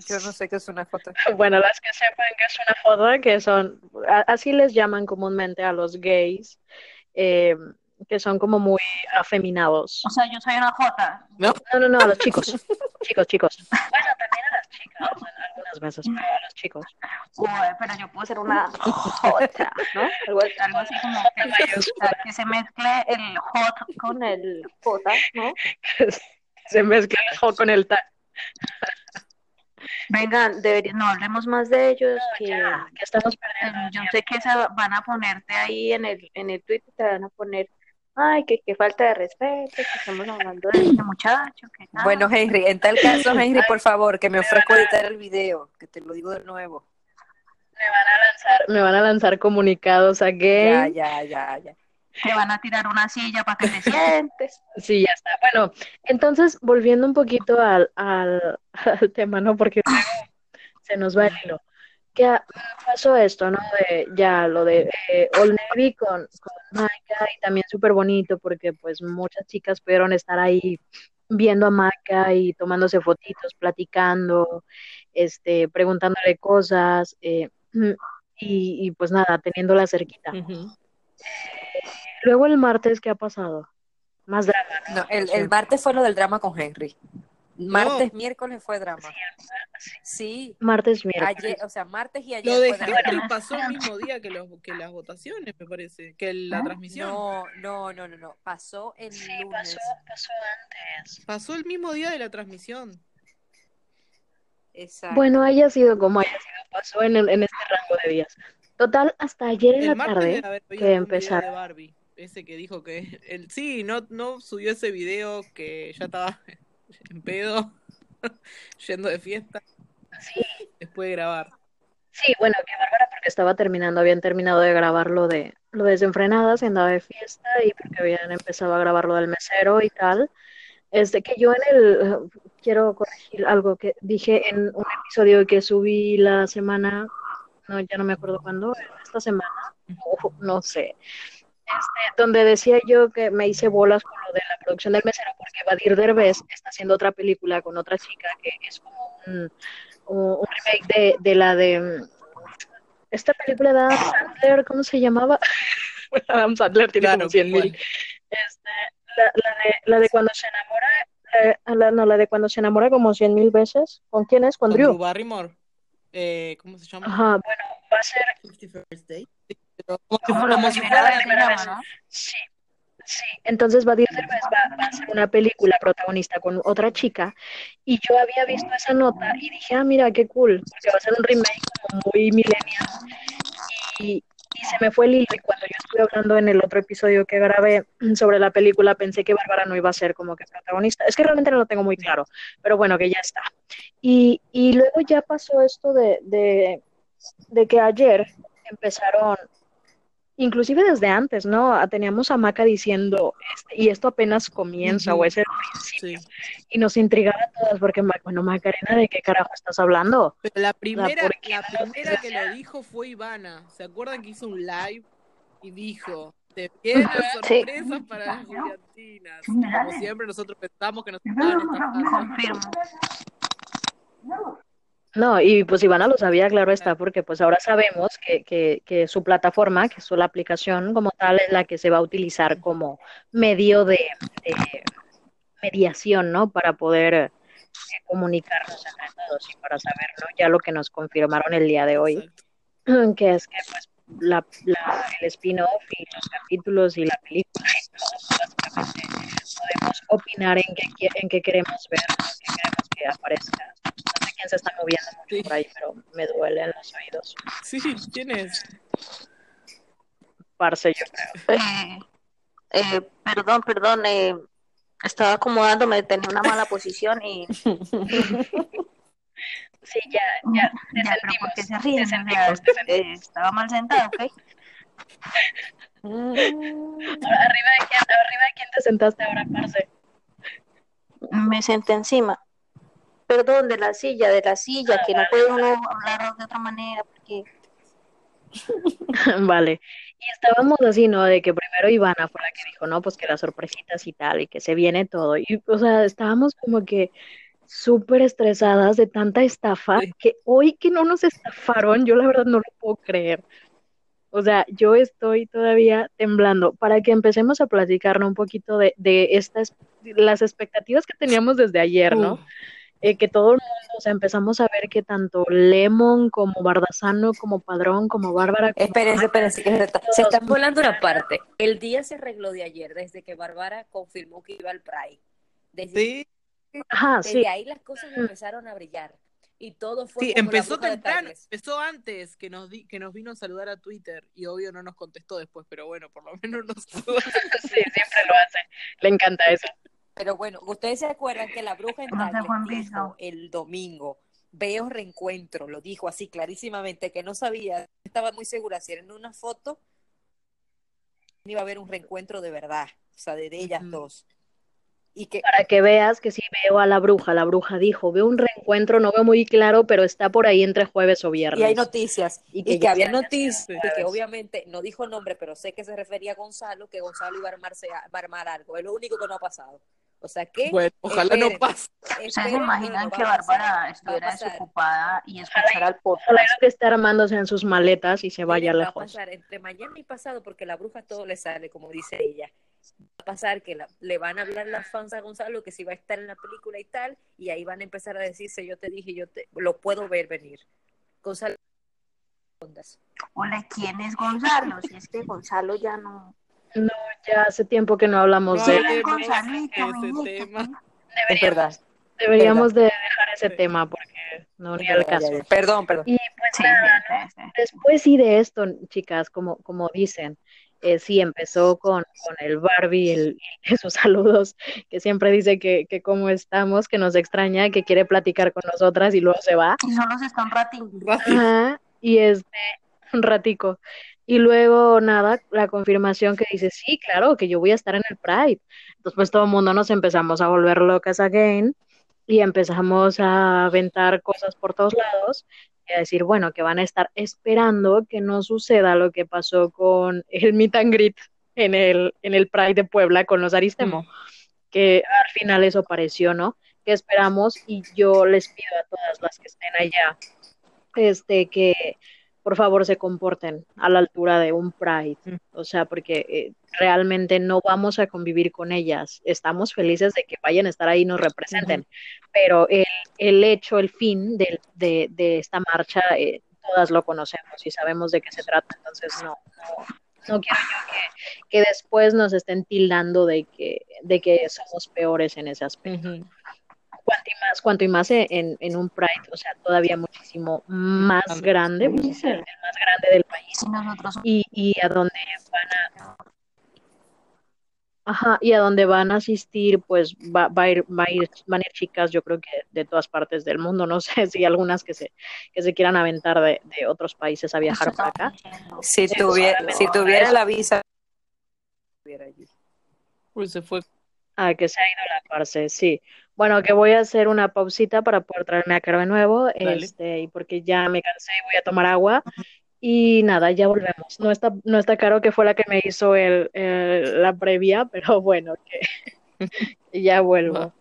Yo no sé qué es una jota. Bueno, las que sepan que es una joda, que son, a- así les llaman comúnmente a los gays, eh, que son como muy afeminados. O sea, yo soy una jota. ¿No? No, no, no, a los chicos, chicos, chicos. Bueno, también a las chicas, algunas veces, pero a los chicos. Uy, pero yo puedo ser una jota, ¿no? Algo, algo así como que, o sea, que se mezcle el hot con el jota, ¿no? Se mezcla el jo con el ta. Vengan, debería, no hablemos más de ellos, que Ya, que estamos perdiendo. yo sé que se van a ponerte ahí en el, en el Twitter, te van a poner, ay, que, que falta de respeto, que estamos hablando de este muchacho, que tal. Bueno, Henry, en tal caso, Henry, por favor, que me ofrezco editar el video, que te lo digo de nuevo. Me van a lanzar, me van a lanzar comunicados a Ya, gay. ya, ya, ya. te van a tirar una silla para que te sientes. Sí, ya está. Bueno, entonces, volviendo un poquito al, al, al tema, ¿no? Porque se nos va el hilo. Que pasó esto, ¿no? De ya lo de eh, Old Navy con, con Maca y también súper bonito porque pues muchas chicas pudieron estar ahí viendo a Maca y tomándose fotitos, platicando, este, preguntándole cosas eh, y, y pues nada, teniéndola cerquita. Luego el martes, ¿qué ha pasado? Más drama. No, el, el martes fue lo del drama con Henry. Martes, miércoles fue drama. Sí, Martes, miércoles. ayer, o sea, martes y ayer Lo de fue drama. Henry pasó el mismo día que, los, que las votaciones, me parece, que la transmisión. No, no, no, no, no. Pasó el Sí, lunes. pasó, pasó antes. Pasó el mismo día de la transmisión. Exacto. Bueno, haya sido como haya sido, pasó en, el- en este rango de días. Total, hasta ayer en El la tarde, que empezaron. Barbie, ese que dijo que él sí, no, no subió ese video que ya estaba en pedo, yendo de fiesta, Sí, después de grabar. sí, bueno, que Bárbara porque estaba terminando, habían terminado de grabar lo de, lo de Desenfrenadas, y andaba de fiesta y porque habían empezado a grabar lo del mesero y tal. Este, que yo en el, quiero corregir algo que dije en un episodio que subí la semana, no, ya no me acuerdo cuándo, esta semana, no sé, este, donde decía yo que me hice bolas con lo de la producción del mesero, porque Badir Derbez está haciendo otra película con otra chica que es como un, un remake de, de la de mm, esta película de Adam Sandler, ¿cómo se llamaba? Bueno, Adam Sandler tiene Claro, como 100 mil. Este, la, la de, la de cuando se enamora, eh, la, no, la de cuando se enamora como 100 mil veces. ¿Con quién es? Con Con Drew. Drew Barrymore. Eh, ¿Cómo se llama? Ajá, bueno, va a ser, 51st Date. Pero como si Como fuera- la como si primera fuera vez la ¿no? sí, sí. Entonces Badir Derbez va, va a hacer una película protagonista con otra chica y yo había visto esa nota y dije, ah, mira, qué cool, porque va a ser un remake como muy millennial y, y se me fue el hilo y cuando yo estuve hablando en el otro episodio que grabé sobre la película pensé que Bárbara no iba a ser como que protagonista. Es que realmente no lo tengo muy claro, pero bueno, que ya está. Y, y luego ya pasó esto de, de, de que ayer empezaron, inclusive desde antes, ¿no? Ah, Teníamos a Maca diciendo, este, y esto apenas comienza o es el principio, Sí. y nos intrigaba a todas porque, bueno, Macarena, ¿de qué carajo estás hablando? Pero la primera, ¿por qué la primera que lo dijo fue Ivana. ¿Se acuerdan que hizo un live y dijo, te vienen Sí. sorpresas para las brillantinas? Como siempre nosotros pensamos que nos estaban estafando. No, y pues Ivana lo sabía, claro está, porque pues ahora sabemos que, que, que su plataforma, que su la aplicación como tal, es la que se va a utilizar como medio de, de mediación, ¿no? Para poder eh, comunicarnos entre todos y para saber, ¿no? Ya lo que nos confirmaron el día de hoy, Exacto. que es que pues la, la- el spin-off y los capítulos y la película pues, básicamente podemos opinar en qué, en qué queremos ver, ¿no? qué queremos que aparezca. No sé quién se está moviendo mucho Sí. por ahí, pero me duelen los oídos. Sí, ¿quién es? Parce, yo creo. Eh, eh, perdón, perdón, eh, estaba acomodándome, tenía una mala posición y Sí, ya, ya, te ya, pero ¿por sentimos, qué se te ríen? Sea, sentimos, te sentimos. eh, estaba mal sentada, ¿ok? Mm, Ahora, ¿Arriba de quién, arriba de quién te sentaste ahora, parce? Me senté encima. Perdón, de la silla, de la silla, que no puede uno hablar de otra manera, porque Vale. Y estábamos así, ¿no? De que primero Ivana fue la que dijo, no, pues que las sorpresitas y tal, y que se viene todo. Y, o sea, estábamos como que súper estresadas de tanta estafa, Sí. que hoy que no nos estafaron, yo la verdad no lo puedo creer. O sea, yo estoy todavía temblando para que empecemos a platicarnos un poquito de, de estas, las expectativas que teníamos desde ayer, ¿no? Uh, eh, que todo el mundo, o sea, empezamos a ver que tanto Lemon como Bardazano, como Padrón, como Bárbara, como Espérense, espérense, que se, está- se están volando una parte. El día se arregló de ayer, desde que Bárbara confirmó que iba al Pride. Desde, sí, Ajá, desde sí, ahí las cosas empezaron a brillar. Y todo fue sí, como empezó temprano, empezó antes que nos di, que nos vino a saludar a Twitter y obvio no nos contestó después, pero bueno, por lo menos nos saludó. sí, siempre lo hace. Le encanta eso. Pero bueno, ustedes se acuerdan que la bruja en dijo el domingo, veo reencuentro, lo dijo así clarísimamente, que no sabía, estaba muy segura si era en una foto iba a haber un reencuentro de verdad, o sea, de, de ellas dos. Y que, Para que veas que sí veo a la bruja, la bruja dijo, veo un reencuentro, no veo muy claro, pero está por ahí entre jueves o y hay viernes. noticias, Y y que que, ya había está noticias, que obviamente no dijo el nombre, pero sé que se refería a Gonzalo, que Gonzalo iba a, armarse, va a armar algo. Es lo único que no ha pasado. O sea que, Bueno, ojalá no esperen, pase. ¿Ustedes imaginan no, que Bárbara estuviera desocupada y escuchara el Ojalá podcast? que esté armándose en sus maletas y se vaya va a lejos. pasar entre mañana y pasado, porque la bruja todo le sale, como dice ella. Va a pasar que la- le van a hablar las fans a Gonzalo que si va a estar en la película y tal, y ahí van a empezar a decirse, yo te dije, yo te lo puedo ver venir. Gonzalo. Hola, ¿quién es Gonzalo? Si es que Gonzalo ya no. Ya hace tiempo que no hablamos No de de ese tema. Es verdad. Deberíamos de dejar ese tema porque no ni al caso. ya, ya. Perdón, perdón. Y pues Sí, nada, sí, sí, sí. después sí de esto, chicas, como, como dicen, eh, sí empezó con, con el Barbie, el, esos saludos, que siempre dice que, que cómo estamos, que nos extraña, que quiere platicar con nosotras y luego se va. Y solo se está un. Ajá, y este, un ratico. Y luego nada, la confirmación que dice, sí, claro, que yo voy a estar en el Pride. Entonces pues todo el mundo nos empezamos a volver locas again y empezamos a aventar cosas por todos lados a decir, bueno, que van a estar esperando que no suceda lo que pasó con el meet and greet en el, en el Pride de Puebla con los Aristemo, que al final eso pareció, ¿no? Que esperamos y yo les pido a todas las que estén allá, este, que por favor se comporten a la altura de un Pride, o sea, porque eh, realmente no vamos a convivir con ellas, estamos felices de que vayan a estar ahí y nos representen, pero el, el hecho, el fin de, de, de esta marcha, eh, todas lo conocemos y sabemos de qué se trata, entonces no, no, no quiero yo que, que después nos estén tildando de que, de que somos peores en ese aspecto. Cuanto y más, cuanto y más en, en un Pride, o sea, todavía muchísimo más grande, pues, es el, el más grande del país. Nosotros y, y a donde van a ajá, y a donde van a asistir pues va, va a ir, va a ir, van a ir chicas yo creo que de todas partes del mundo no sé si algunas que se que se quieran aventar de, de otros países a viajar para acá. Si tuviera, si tuviera la visa, estuviera allí. Uy, se fue. a que se ha ido la parce sí bueno que voy a hacer una pausita para poder traerme a Caro de nuevo Dale. este y porque ya me cansé y voy a tomar agua y nada ya volvemos no está no está Caro que fue la que me hizo el, el- la previa pero bueno que ya vuelvo.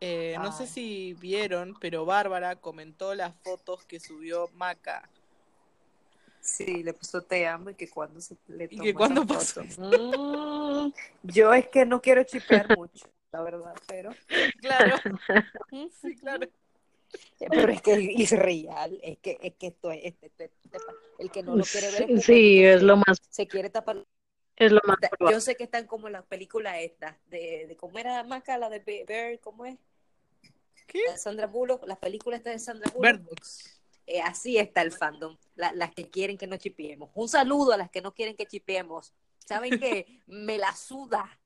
Eh, no sé si vieron, pero Bárbara comentó las fotos que subió Maca. Sí, le puso te amo y que cuando se le ¿Y toma que cuándo esa pasó? Mm, yo es que no quiero chipear mucho, la verdad, pero, Claro. Sí, claro. pero es que es real, es que, es que esto es, este- este- este- el que no lo quiere ver es Sí, es lo más, se quiere tapar. es lo más probable. Yo sé que están como en la película esta, de, de cómo era Maca, la de Be- Bear, ¿cómo es? ¿Qué? La Sandra Bullock, la película esta de Sandra Bullock. Bird Box. Eh, así está el fandom, la- las que quieren que no chipiemos. Un saludo a las que no quieren que chipiemos. ¿Saben qué? Me la suda.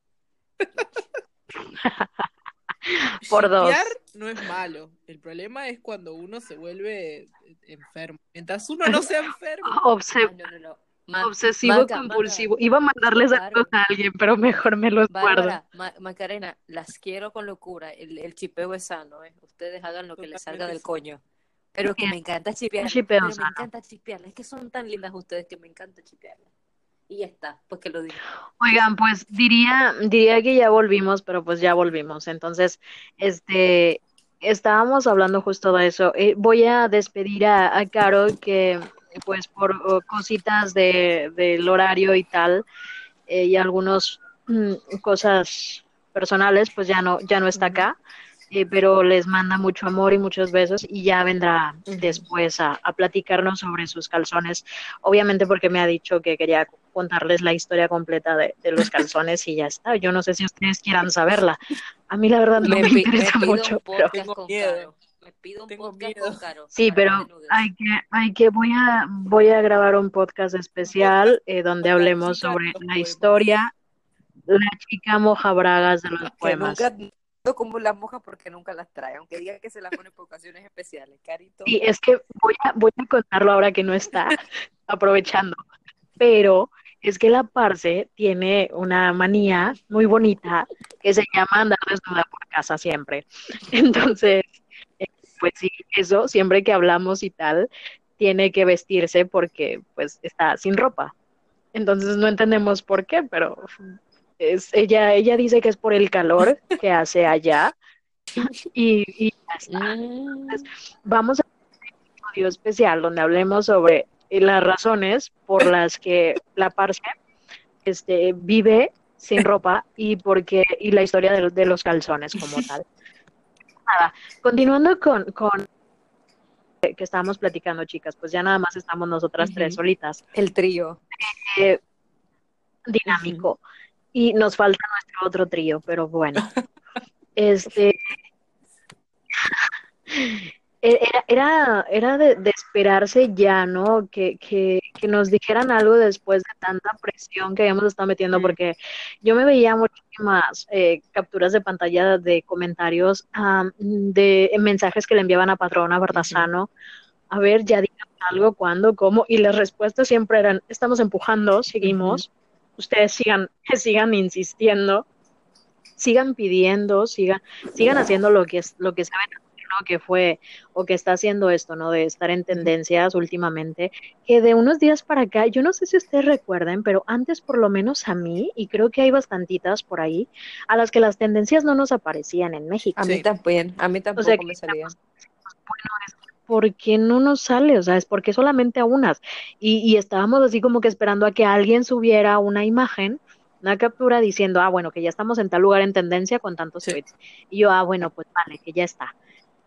Por dos. No es malo. El problema es cuando uno se vuelve enfermo. Mientras uno no sea enfermo. Obse- Ah, no, no, obsesivo compulsivo. Iba a mandarles a alguien, pero mejor me los guardo. Bárbara, Ma- Macarena, las quiero con locura. El, el chipeo es sano, ¿eh? Ustedes hagan lo que les salga del coño. Pero que me encanta chipear. Pero me encanta chipearlas. Es que son tan lindas ustedes que me encanta chipearlas. Y ya está, pues que lo digo. Oigan, pues diría, diría que ya volvimos, pero pues ya volvimos. Entonces, este, estábamos hablando justo de eso. Eh, voy a despedir a, a Caro, que pues por oh, cositas de, del horario y tal, eh, y algunas cosas personales, pues ya no, ya no está acá. Eh, pero les manda mucho amor y muchos besos y ya vendrá después a, a platicarnos sobre sus calzones. Obviamente porque me ha dicho que quería contarles la historia completa de, de los calzones y ya está. Yo no sé si ustedes quieran saberla. A mí la verdad no me, interesa mucho, pero Tengo miedo. Me pido un Tengo podcast miedo. con Caro. sí, pero hay que, hay que voy a, voy a grabar un podcast especial eh, donde hablemos sobre la historia, la chica moja bragas de los poemas. Como las mojas porque nunca las trae, aunque diga que se las pone por ocasiones especiales, Carito. Y es que voy a, voy a contarlo ahora que no está, aprovechando. pero es que la Parce tiene una manía muy bonita que se llama andar desnuda por casa siempre. Entonces, eh, pues sí, eso, siempre que hablamos y tal, tiene que vestirse porque pues está sin ropa. Entonces no entendemos por qué, pero es, ella, ella dice que es por el calor que hace allá. Y, y ya está. Entonces, vamos a un episodio especial donde hablemos sobre las razones por las que la parce este, vive sin ropa y porque y la historia de, de los calzones como tal. Nada, continuando con, con que estábamos platicando, chicas, pues ya nada más estamos nosotras tres solitas. El trío. Eh, dinámico. Y nos falta nuestro otro trío, pero bueno. Este era, era, era de, de esperarse ya, ¿no? Que, que, que nos dijeran algo después de tanta presión que habíamos estado metiendo, porque yo me veía muchísimas eh, capturas de pantalla de comentarios am, de mensajes que le enviaban a Patrona Bardazano. A ver, ya digan algo, cuándo, cómo, y las respuestas siempre eran, estamos empujando, seguimos, ustedes sigan, sigan insistiendo, sigan pidiendo, sigan, sigan haciendo lo que es, lo que saben hacer, ¿no? que fue o que está haciendo esto, ¿no? De estar en tendencias últimamente, que de unos días para acá, yo no sé si ustedes recuerden, pero antes por lo menos a mí, y creo que hay bastantitas por ahí, a las que las tendencias no nos aparecían en México. A mí Sí. también, a mí tampoco sea, me salía. ¿Por qué no nos sale? O sea, es porque solamente a unas. Y, y estábamos así como que esperando a que alguien subiera una imagen, una captura diciendo, ah, bueno, que ya estamos en tal lugar en tendencia con tantos Sí. tweets. Y yo, ah, bueno, pues vale, que ya está.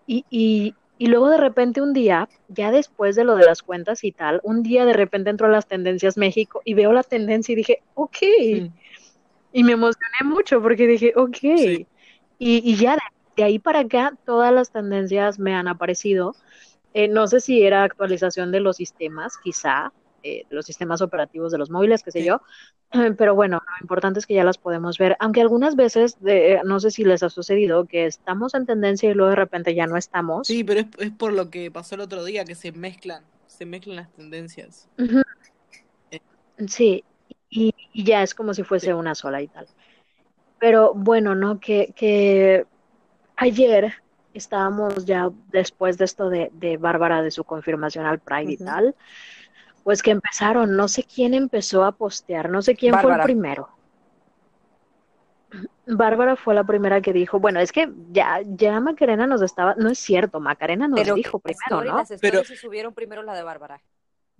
Y, y, y luego de repente un día, ya después de lo de las cuentas y tal, un día de repente entró a las tendencias México y veo la tendencia y dije, ok. Mm. Y me emocioné mucho porque dije, ok. Sí. Y, y ya de, de ahí para acá, todas las tendencias me han aparecido. Eh, no sé si era actualización de los sistemas, quizá, eh, de los sistemas operativos de los móviles, qué sé yo. Pero bueno, lo importante es que ya las podemos ver. Aunque algunas veces, de, no sé si les ha sucedido, que estamos en tendencia y luego de repente ya no estamos. Sí, pero es, es por lo que pasó el otro día, que se mezclan, se mezclan las tendencias. Eh. Sí, y, y ya es como si fuese Sí. una sola y tal. Pero bueno, ¿no? Que, que ayer estábamos ya después de esto de, de Bárbara, de su confirmación al Pride y tal, pues que empezaron, no sé quién empezó a postear, no sé quién fue el primero. Bárbara fue la primera que dijo, bueno, es que ya, ya Macarena nos estaba, no es cierto, Macarena nos Pero dijo primero, ¿no? las Pero- se subieron primero la de Bárbara.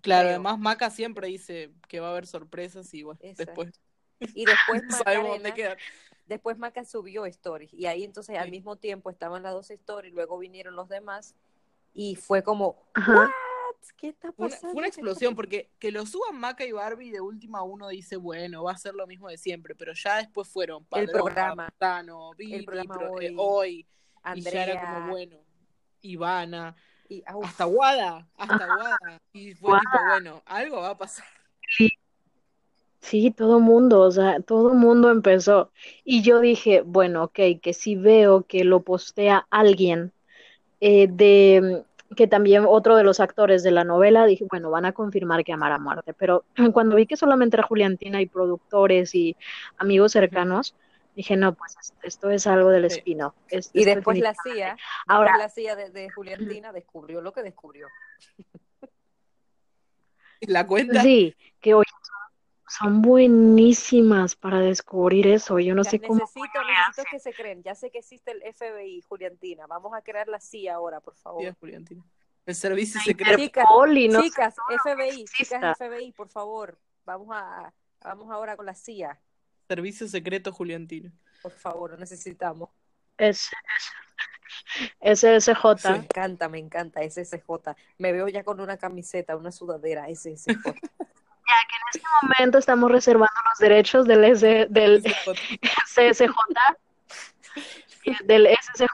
Claro, además Maca siempre dice que va a haber sorpresas y bueno, Exacto. después Y después no sabemos dónde quedan. Después Maca subió stories. Y ahí entonces al Sí. mismo tiempo estaban las dos stories, luego vinieron los demás. Y fue como, Ajá. ¿what? ¿Qué está una, pasando? fue una ¿Qué está explosión porque que lo suban Maca y Barbie de última uno dice, bueno, va a ser lo mismo de siempre, pero ya después fueron El Padrón, programa. Tano, Vivi, programa pro- eh, hoy, hoy, y ya era Andrea como, bueno, Ivana, y hasta Guada, hasta Guada, y fue tipo, bueno, algo va a pasar. Sí, todo mundo, o sea, todo mundo empezó. Y yo dije, bueno, ok, que si veo que lo postea alguien eh, de que también otro de los actores de la novela, dije, bueno, van a confirmar que amar a muerte. Pero cuando vi que solamente era Juliantina y productores y amigos cercanos, dije, no, pues es- esto es algo del Sí. espino. Es- Y esto después la. CIA, Ahora- la CIA de, de Juliantina descubrió lo que descubrió. La cuenta, Sí, que hoy son buenísimas para descubrir eso. Yo no Ya, sé cómo necesito, necesito que se creen. Ya sé que existe el FBI, Juliantina. Vamos a crear la CIA ahora, por favor. Sí, Juliantina. El servicio secreto. Chicas, y no sé chicas, FBI, chicas FBI, por favor. Vamos a, vamos ahora con la CIA. Servicio secreto Juliantina. Por favor, lo necesitamos. Es, es SSJ. Sí. Me encanta, me encanta SSJ. Me veo ya con una camiseta, una sudadera SSJ. En este momento estamos reservando los derechos del, S, del CSJ, del SSJ.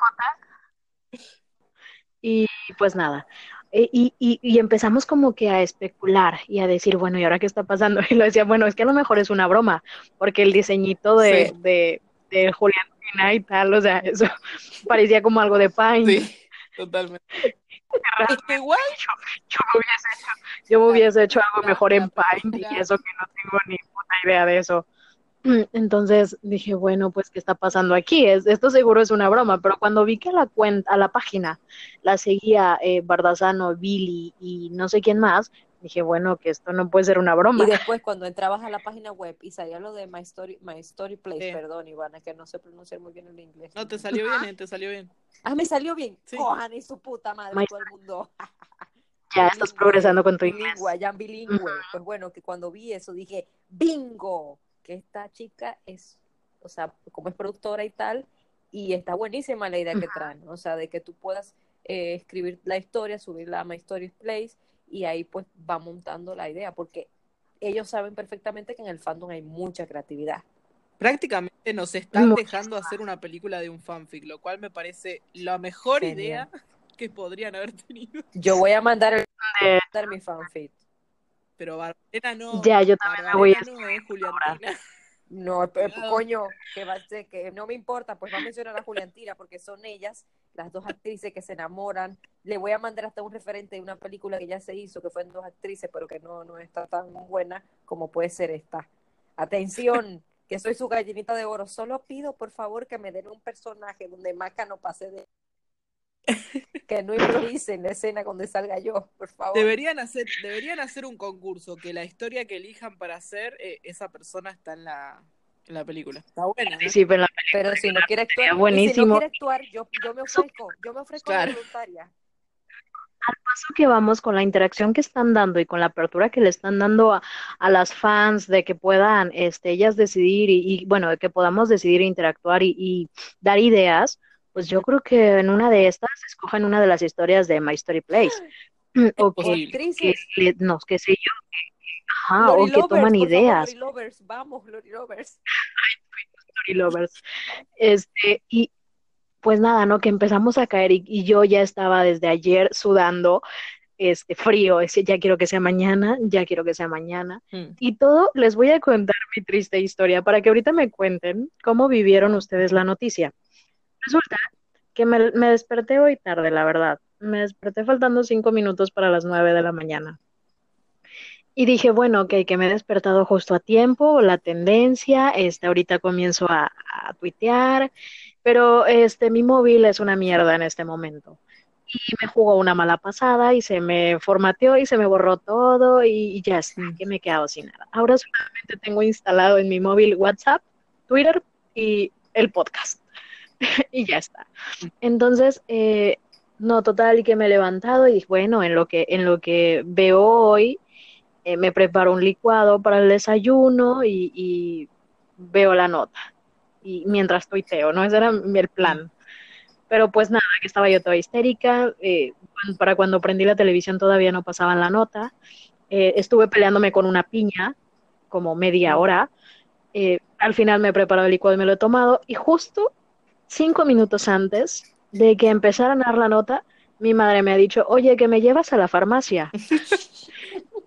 Y pues nada. E- Y, y, y empezamos como que a especular y a decir, bueno, ¿y ahora qué está pasando? Y lo decía, bueno, es que a lo mejor es una broma, porque el diseñito de, Sí. de, de Juliantina y tal, o sea, eso parecía como algo de Pine. Sí, totalmente. Igual, yo me hubiese hecho, yo me hubiese hecho algo mejor en Paint y eso que no tengo ni puta idea de eso. Entonces dije, bueno, pues, ¿qué está pasando aquí? Es, esto seguro es una broma, pero cuando vi que a la cuenta, a la página la seguía eh, Bardazano, Billy y no sé quién más, dije, bueno, que esto no puede ser una broma. Y después cuando entrabas a la página web y salía lo de My Story, My Story Place, Sí. perdón, Ivana, que no sé pronunciar muy bien el inglés. no te salió bien, eh, te salió bien. Ah, me salió bien. Sí. Cojan y su puta madre My todo el mundo. Ya estás Bilingüe, progresando con tu inglés. bilingüe, ya bilingüe. Pues bueno, que cuando vi eso dije, bingo, que esta chica es, o sea, como es productora y tal, y está buenísima la idea que traen, o sea, de que tú puedas eh, escribir la historia, subirla a My Story Place, y ahí pues va montando la idea, porque ellos saben perfectamente que en el fandom hay mucha creatividad. Prácticamente nos están dejando hacer una película de un fanfic, lo cual me parece la mejor Genial. idea que podrían haber tenido. Yo voy a mandar, el, mandar mi fanfic. Pero Barbarena no. Ya, yo también me voy a no. No, pe- Cuidado. coño, que, va a ser- que no me importa, pues va a mencionar a Juliantina porque son ellas, las dos actrices que se enamoran. Le voy a mandar hasta un referente de una película que ya se hizo, que fue en dos actrices, pero que no, no está tan buena como puede ser esta. Atención, que soy su gallinita de oro. Solo pido, por favor, que me den un personaje donde Maca no pase de... Que no improvise en la escena donde salga yo, por favor. Deberían hacer, deberían hacer un concurso, que la historia que elijan para hacer, eh, esa persona está en la, en la película. Está buena, ¿eh? sí, pero la- Pero si no quiere actuar, y si buenísimo. no quiere actuar, yo, yo me ofrezco, yo me ofrezco Claro. voluntaria. paso que vamos con la interacción que están dando y con la apertura que le están dando a, a las fans de que puedan este, ellas decidir y, y, bueno, de que podamos decidir interactuar y, y dar ideas, pues yo creo que en una de estas escojan una de las historias de My Story Place. O que, que no, que sé yo, que- ajá, o que Lovers, toman favor, ideas. Glory Lovers, vamos, Glory Lovers. Story Lovers. Este, y pues nada, ¿no? Que empezamos a caer y, y yo ya estaba desde ayer sudando, este, frío, ese, ya quiero que sea mañana, ya quiero que sea mañana. Mm. Y todo, les voy a contar mi triste historia para que ahorita me cuenten cómo vivieron ustedes la noticia. Resulta que me, me desperté hoy tarde, la verdad. Me desperté faltando cinco minutos para las nueve de la mañana. Y dije, bueno, ok, que me he despertado justo a tiempo, la tendencia, este, ahorita comienzo a, a tuitear, pero este, mi móvil es una mierda en este momento. Y me jugó una mala pasada y se me formateó y se me borró todo y, y ya está, que me he quedado sin nada. Ahora solamente tengo instalado en mi móvil WhatsApp, Twitter y el podcast. y ya está. Entonces, eh, no, total, que me he levantado y bueno, en lo que, en lo que veo hoy, eh, me preparo un licuado para el desayuno y, veo la nota. Y mientras tuiteo, ¿no? Ese era el plan. Pero pues nada, que estaba yo toda histérica. eh, para cuando prendí la televisión todavía no pasaban la nota. Eh, estuve peleándome con una piña como media hora. Eh, al final me he preparado el licuado y me lo he tomado. Y justo cinco minutos antes de que empezaran a dar la nota, mi madre me ha dicho, oye, que me llevas a la farmacia.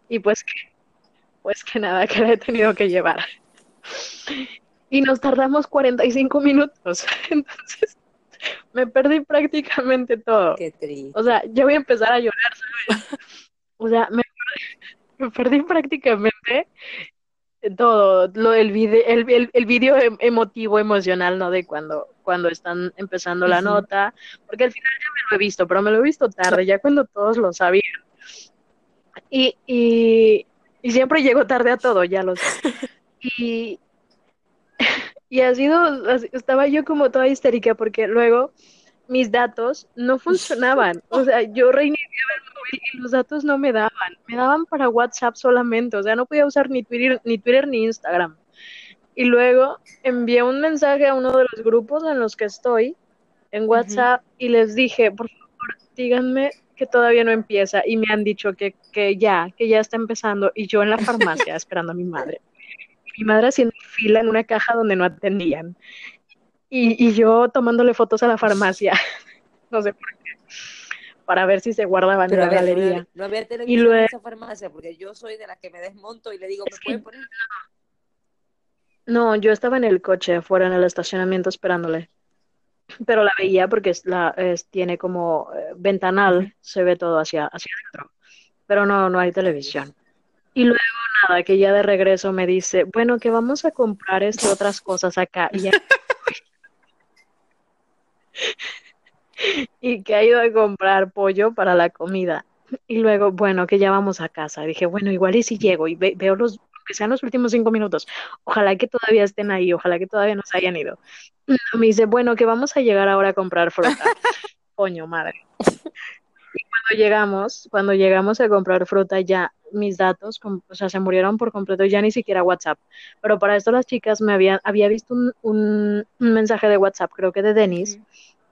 Y pues que, pues que nada, que la he tenido que llevar. Y nos tardamos 45 minutos. Entonces, me perdí prácticamente todo. Qué triste. O sea, ya voy a empezar a llorar, ¿sabes? O sea, me, me perdí prácticamente todo, lo, el video, el, el, el video em- emotivo, emocional, ¿no? De cuando, cuando están empezando la nota, porque al final ya me lo he visto, pero me lo he visto tarde, ya cuando todos lo sabían. Y, y, y siempre llego tarde a todo, ya lo sé. Y, y ha sido, estaba yo como toda histérica porque luego mis datos no funcionaban. O sea, yo reiniciaba el móvil y los datos no me daban. Me daban para WhatsApp solamente. O sea, no podía usar ni Twitter, ni Twitter ni Instagram. Y luego envié un mensaje a uno de los grupos en los que estoy en WhatsApp y les dije, por favor, díganme que todavía no empieza. Y me han dicho que, que ya, que ya está empezando. Y yo en la farmacia esperando a mi madre. Mi madre haciendo fila en una caja donde no atendían. Y, y yo tomándole fotos a la farmacia, no sé por qué, para ver si se guardaban en la ver, no galería. había, no había televisión luego- en esa farmacia, porque yo soy de las que me desmonto y le digo, ¿me Es que- pueden poner? No, yo estaba en el coche, afuera en el estacionamiento esperándole. pero la veía porque es la, es- tiene como eh, ventanal, se ve todo hacia, hacia adentro, pero no, no hay televisión. Y luego nada, que ya de regreso me dice, bueno, que vamos a comprar este, otras cosas acá. Y, ya- y que ha ido a comprar pollo para la comida. Y luego, bueno, que ya vamos a casa. Dije, bueno, igual y si llego y ve- veo los, que sean los últimos cinco minutos. Ojalá que todavía estén ahí, ojalá que todavía no se hayan ido. Me dice, bueno, que vamos a llegar ahora a comprar fruta. Coño, madre. Cuando llegamos, cuando llegamos a comprar fruta, ya mis datos, o sea, se murieron por completo, ya ni siquiera WhatsApp. Pero para esto las chicas me habían, había visto un, un, un mensaje de WhatsApp, creo que de Denis,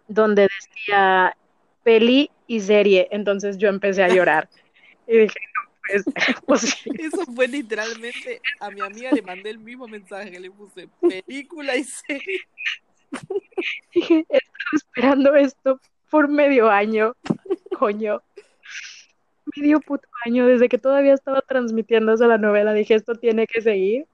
donde decía peli y serie. Entonces yo empecé a llorar. Y dije, no, pues, posible. Eso fue literalmente, a mi amiga le mandé el mismo mensaje, le puse película y serie. Dije, esperando esto por medio año, coño. Medio puto año, desde que todavía estaba transmitiéndose la novela, dije, esto tiene que seguir.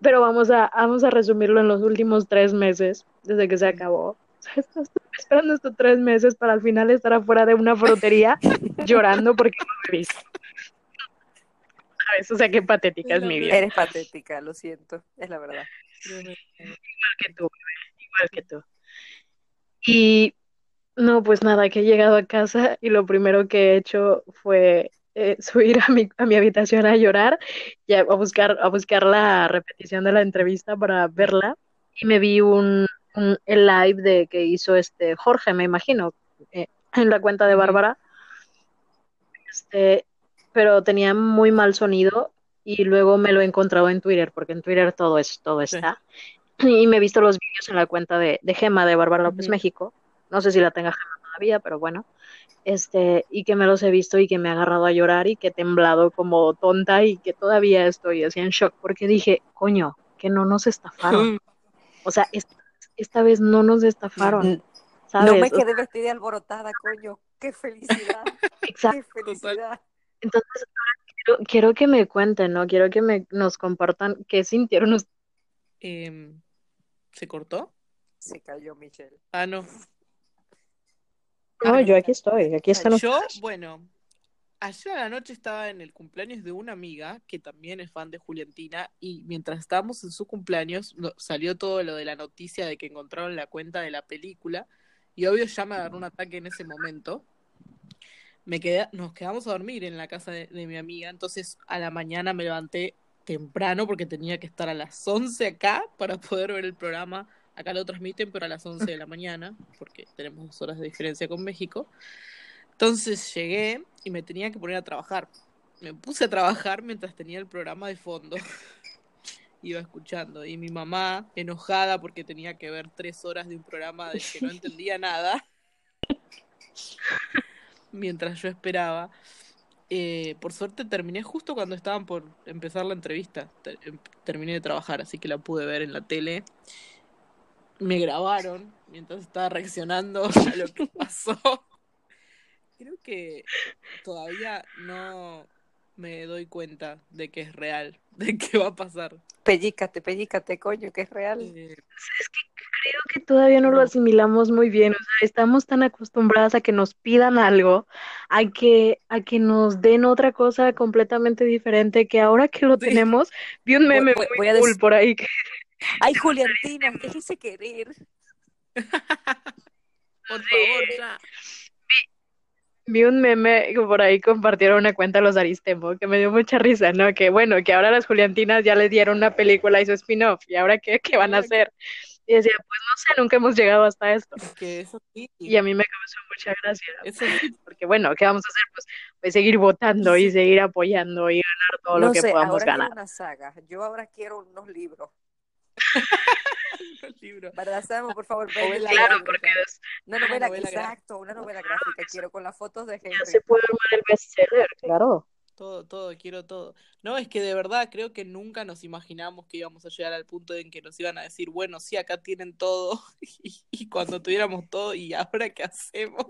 Pero vamos a, vamos a resumirlo en los últimos tres meses, desde que se acabó. Estoy esperando estos tres meses para al final estar afuera de una frutería llorando porque no me he visto. ¿Sabes? O sea, qué patética es mi vida. Eres patética, lo siento, es la verdad. igual que tú, bebé, igual que tú. Y no, pues nada, que he llegado a casa y lo primero que he hecho fue eh, subir a mi, a mi habitación a llorar y a, a buscar, a buscar la repetición de la entrevista para verla. Y me vi un, un- el live de que hizo este Jorge, me imagino, eh, en la cuenta de. Bárbara. Este, pero tenía muy mal sonido y luego me lo he encontrado en Twitter, porque en Twitter todo es, todo Sí. está. Y me he visto los vídeos en la cuenta de, de Gema de Bárbara López. México. No sé si la tenga todavía, pero bueno. Este, y que me los he visto y que me he agarrado a llorar y que he temblado como tonta y que todavía estoy así en shock porque dije, coño, que no nos estafaron. O sea, esta, esta vez no nos estafaron, ¿sabes? No me quedé vestida y alborotada, coño. ¡Qué felicidad! exacto. ¡Qué felicidad! Entonces, ahora quiero, quiero que me cuenten, ¿no? Quiero que me, nos compartan qué sintieron ustedes. Em, ¿Se cortó? Se cayó Michelle. Ah, no. No, yo aquí estoy, aquí están Yo, ustedes. bueno, ayer a la noche estaba en el cumpleaños de una amiga que también es fan de Juliantina y mientras estábamos en su cumpleaños salió todo lo de la noticia de que encontraron la cuenta de la película y obvio ya me agarró un ataque en ese momento. Me quedé, nos quedamos a dormir en la casa de, de mi amiga, entonces a la mañana me levanté temprano porque tenía que estar a las 11 acá para poder ver el programa. Acá lo transmiten, pero a las 11 de la mañana, porque tenemos dos horas de diferencia con México. Entonces llegué y me tenía que poner a trabajar. Me puse a trabajar mientras tenía el programa de fondo. Iba escuchando. Y mi mamá, enojada porque tenía que ver tres horas de un programa del que no entendía nada, mientras yo esperaba. Eh, por suerte terminé justo cuando estaban por empezar la entrevista. Em- terminé de trabajar, así que la pude ver en la tele. Me grabaron mientras estaba reaccionando a lo que pasó. Creo que todavía no me doy cuenta de que es real, de que va a pasar. Pellícate, pellícate, coño, que es real. Eh, Creo que todavía no lo asimilamos muy bien, o sea, estamos tan acostumbradas a que nos pidan algo, a que, a que nos den otra cosa completamente diferente, que ahora que lo Sí. tenemos, vi un Voy- meme voy- muy voy a cool por ahí que Ay, Juliantina, déjese querer. por favor, ya. vi un meme que por ahí compartieron una cuenta los Aristemo, que me dio mucha risa, ¿no? Que bueno, que ahora las Juliantinas ya les dieron una película y su spin-off, y ahora qué, qué van a hacer. Y decía, pues no sé, nunca hemos llegado hasta esto. Es que eso sí. Y a mí me causó mucha gracia, Eso sí. porque bueno, ¿qué vamos a hacer? Pues, pues seguir votando y seguir apoyando y ganar todo lo No que sé, podamos ahora quiero ganar. una saga. Yo ahora quiero unos libros. Los. Por favor, ven. Novela Claro, gráfica. porque es- Una novela, novela exacto, una novela gráfica. Quiero con las fotos de ya Henry. se puede armar el bestseller, claro. Todo, todo, quiero todo. No, es que de verdad creo que nunca nos imaginamos que íbamos a llegar al punto en que nos iban a decir, bueno, sí, acá tienen todo. Y, y cuando tuviéramos todo, ¿y ahora qué hacemos?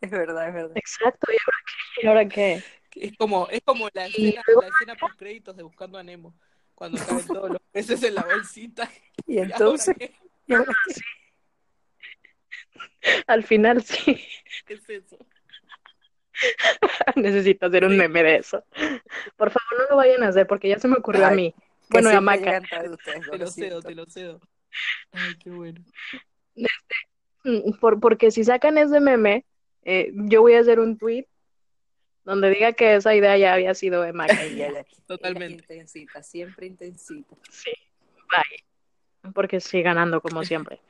Es verdad, es verdad. Exacto, ¿y ahora qué? ¿Y ahora qué? Es como, es como la escena, luego la escena post créditos de Buscando a Nemo, cuando caen todos los peces en la bolsita. Y ¿Y ahora entonces, qué? Al final sí. ¿Qué es eso? Necesito hacer un meme de eso. Por favor, no lo vayan a hacer porque ya se me ocurrió a mí. Bueno, a Maca. Te lo cedo, te lo cedo. Ay, qué bueno. Mm, Por, porque si sacan ese meme, eh, yo voy a hacer un tweet donde diga que esa idea ya había sido de Maca y. Ella Totalmente. intensita, siempre intensita. Sí, bye. Porque sí, ganando como siempre.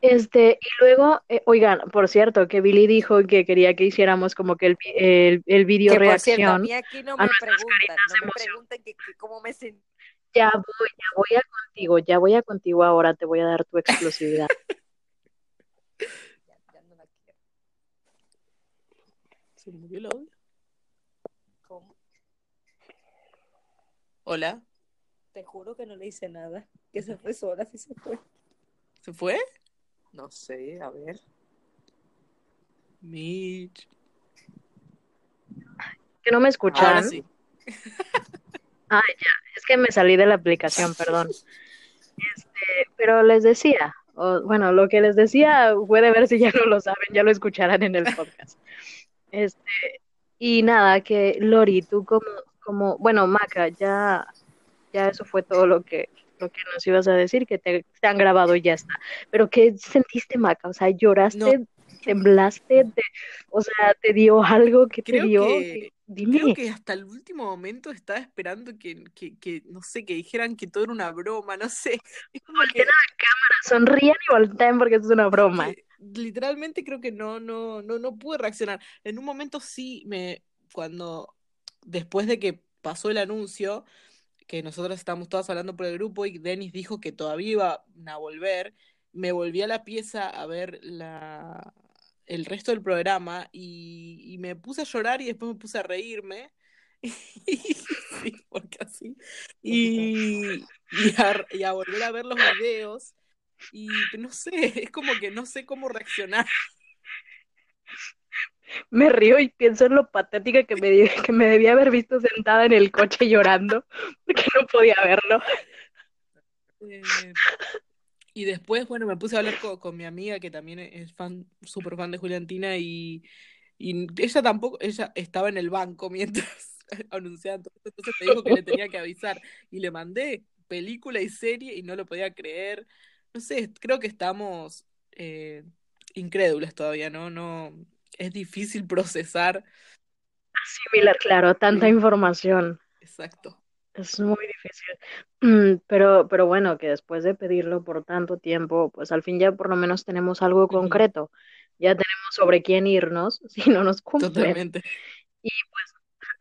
Este, y luego, eh, oigan, por cierto, que Billy dijo que quería que hiciéramos como que el, el, el video Que por cierto, a reacción. mí aquí no a me nuestras preguntan, caritas no me pregunten que, que cómo me sentí. Ya voy, ya voy a contigo, ya voy a contigo ahora, te voy a dar tu exclusividad. Ya, ya no la quiero. ¿Se el audio? ¿Cómo? Hola. Te juro que no le hice nada. Que se fue sola, sí se fue. ¿Se fue? No sé, a ver. Mitch. ¿Que no me Ahora escuchan? sí. Es que me salí de la aplicación, perdón. Este, pero les decía, o, bueno, lo que les decía, puede ver si ya no lo saben, ya lo escucharán en el podcast. Este, y nada, que Lori, tú como, como, bueno, Maca, ya, ya eso fue todo lo que, lo que nos ibas a decir, que te, te han grabado y ya está. Pero ¿qué sentiste, Maca? O sea, lloraste, No. temblaste, te- o sea, te dio algo que te dio. que- Dime. Creo que hasta el último momento estaba esperando que, que, que, no sé, que dijeran que todo era una broma, no sé. Es como que, Sonrían y volteen porque es una broma. literalmente creo que no, no, no, no pude reaccionar. En un momento sí me, cuando, después de que pasó el anuncio, que nosotros estábamos todas hablando por el grupo y Denis dijo que todavía iban a volver, me volví a la pieza a ver la, el resto del programa y, me puse a llorar y después me puse a reírme. porque así. Y, y, a, y a volver a ver los videos. Y no sé, es como que no sé cómo reaccionar. Me río y pienso en lo patética que me, que me debía haber visto sentada en el coche llorando porque no podía verlo. Eh, y después, bueno, me puse a hablar con, con mi amiga que también es fan, súper fan de Juliantina y, y ella tampoco, ella estaba en el banco mientras anunciaban todo esto, entonces me dijo que le tenía que avisar y le mandé película y serie y no lo podía creer. No sé, creo que estamos eh, incrédulas todavía, ¿no? No, es difícil procesar. Similar, claro, tanta información. Exacto. Es muy difícil. Mm, Pero, pero bueno, que después de pedirlo por tanto tiempo, pues al fin ya por lo menos tenemos algo concreto. Ya tenemos sobre quién irnos si no nos cumplen. Totalmente.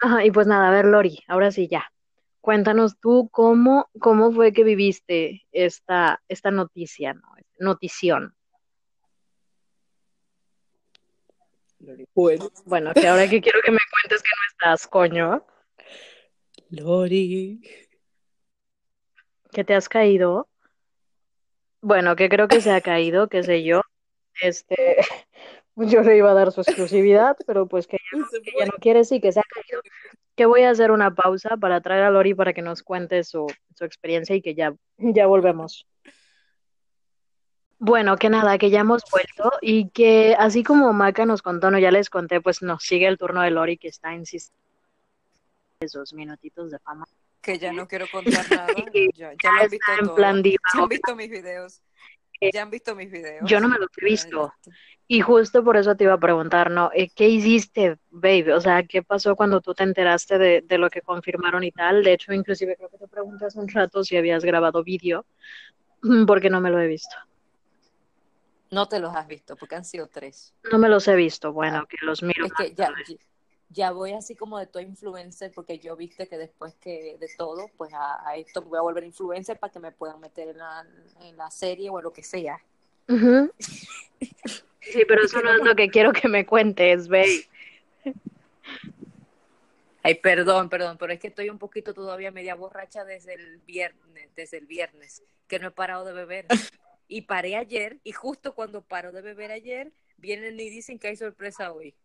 Ajá, y pues nada, a ver, Lori, ahora sí ya. Cuéntanos tú cómo, cómo fue que viviste esta, esta noticia, ¿no? Notición. Bueno. Bueno, que ahora que quiero que me cuentes que no estás, coño, Lori. que te has caído. Bueno, que creo que se ha caído, qué sé yo. Este, yo le iba a dar su exclusividad, pero pues que ya, Se que ya no quiere, sí, que se ha caído. Que voy a hacer una pausa para traer a Lori para que nos cuente su, su experiencia y que ya, ya volvemos. Bueno, que nada, que ya hemos vuelto y que así como Maca nos contó, no, ya les conté, pues nos sigue el turno de Lori que está insistiendo esos minutitos de fama. Que ya no quiero contar nada. Ya, ya lo han visto en todo. plan Ya han visto mis videos. Ya han visto mis videos. Yo no me los he visto. Y justo por eso te iba a preguntar, ¿no? Eh, ¿Qué hiciste, babe? O sea, ¿qué pasó cuando tú te enteraste de, de lo que confirmaron y tal? De hecho, inclusive creo que te pregunté hace un rato si habías grabado vídeo, porque no me lo he visto. No te los has visto porque han sido tres. No me los he visto, bueno, que los miro Es que ya, ya voy así como de todo influencer porque yo viste que después que de todo, pues a, a esto voy a volver influencer para que me puedan meter en la, en la serie o en lo que sea. Sí, pero eso no es lo que quiero que me cuentes, babe. Ay, perdón, perdón, pero es que estoy un poquito todavía media borracha desde el viernes, desde el viernes, que no he parado de beber. Y paré ayer, y justo cuando paro de beber ayer, vienen y dicen que hay sorpresa hoy.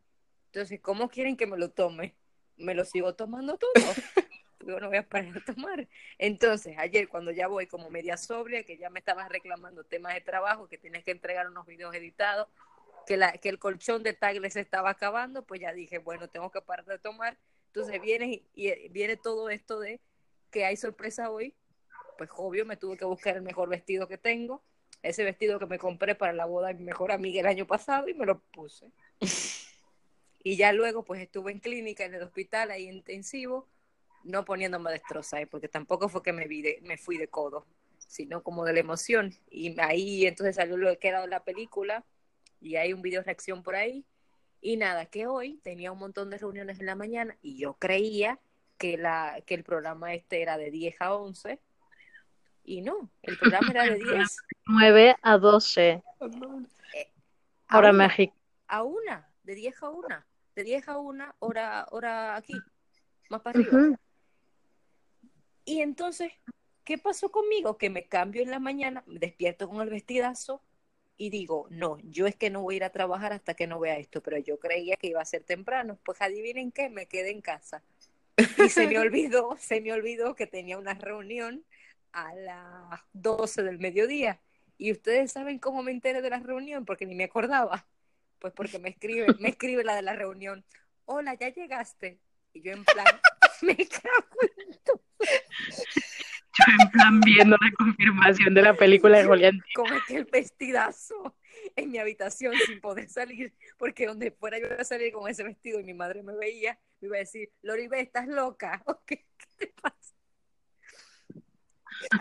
Entonces, ¿cómo quieren que me lo tome? Me lo sigo tomando todo. yo no voy a parar de tomar. Entonces, ayer cuando ya voy como media sobria, que ya me estabas reclamando temas de trabajo, que tienes que entregar unos videos editados, que, la, que el colchón de Tagle se estaba acabando, pues ya dije, bueno, tengo que parar de tomar. Entonces viene y, viene todo esto de que hay sorpresa hoy, pues obvio me tuve que buscar el mejor vestido que tengo, ese vestido que me compré para la boda de mi mejor amiga el año pasado y me lo puse. y ya luego pues estuve en clínica en el hospital ahí intensivo no poniéndome destroza, ¿eh? porque tampoco fue que me, vi me fui de codo, sino como de la emoción. Y ahí entonces salió lo que era la película y hay un video reacción por ahí. Y nada, que hoy tenía un montón de reuniones en la mañana y yo creía que, la, que el programa este era de 10 a 11. Y no, el programa era de 10. 9 a 12. Eh, Ahora México. A una, de 10 a 1. De 10 a 1, hora, hora aquí, más para arriba. Y entonces, ¿qué pasó conmigo? Que me cambio en la mañana, me despierto con el vestidazo y digo, no, yo es que no voy a ir a trabajar hasta que no vea esto, pero yo creía que iba a ser temprano. Pues adivinen qué, me quedé en casa. Y se me olvidó, se me olvidó que tenía una reunión a las 12 del mediodía. Y ustedes saben cómo me enteré de la reunión, porque ni me acordaba. Pues porque me escribe, me escribe la de la reunión. Hola, ya llegaste. Y yo en plan, me cago en todo. Yo en plan viendo la confirmación de la película de Julián. Como el vestidazo en mi habitación sin poder salir, porque donde fuera yo iba a salir con ese vestido y mi madre me veía, me iba a decir, Loribe, ¿estás loca? ¿Qué, ¿Qué te pasa?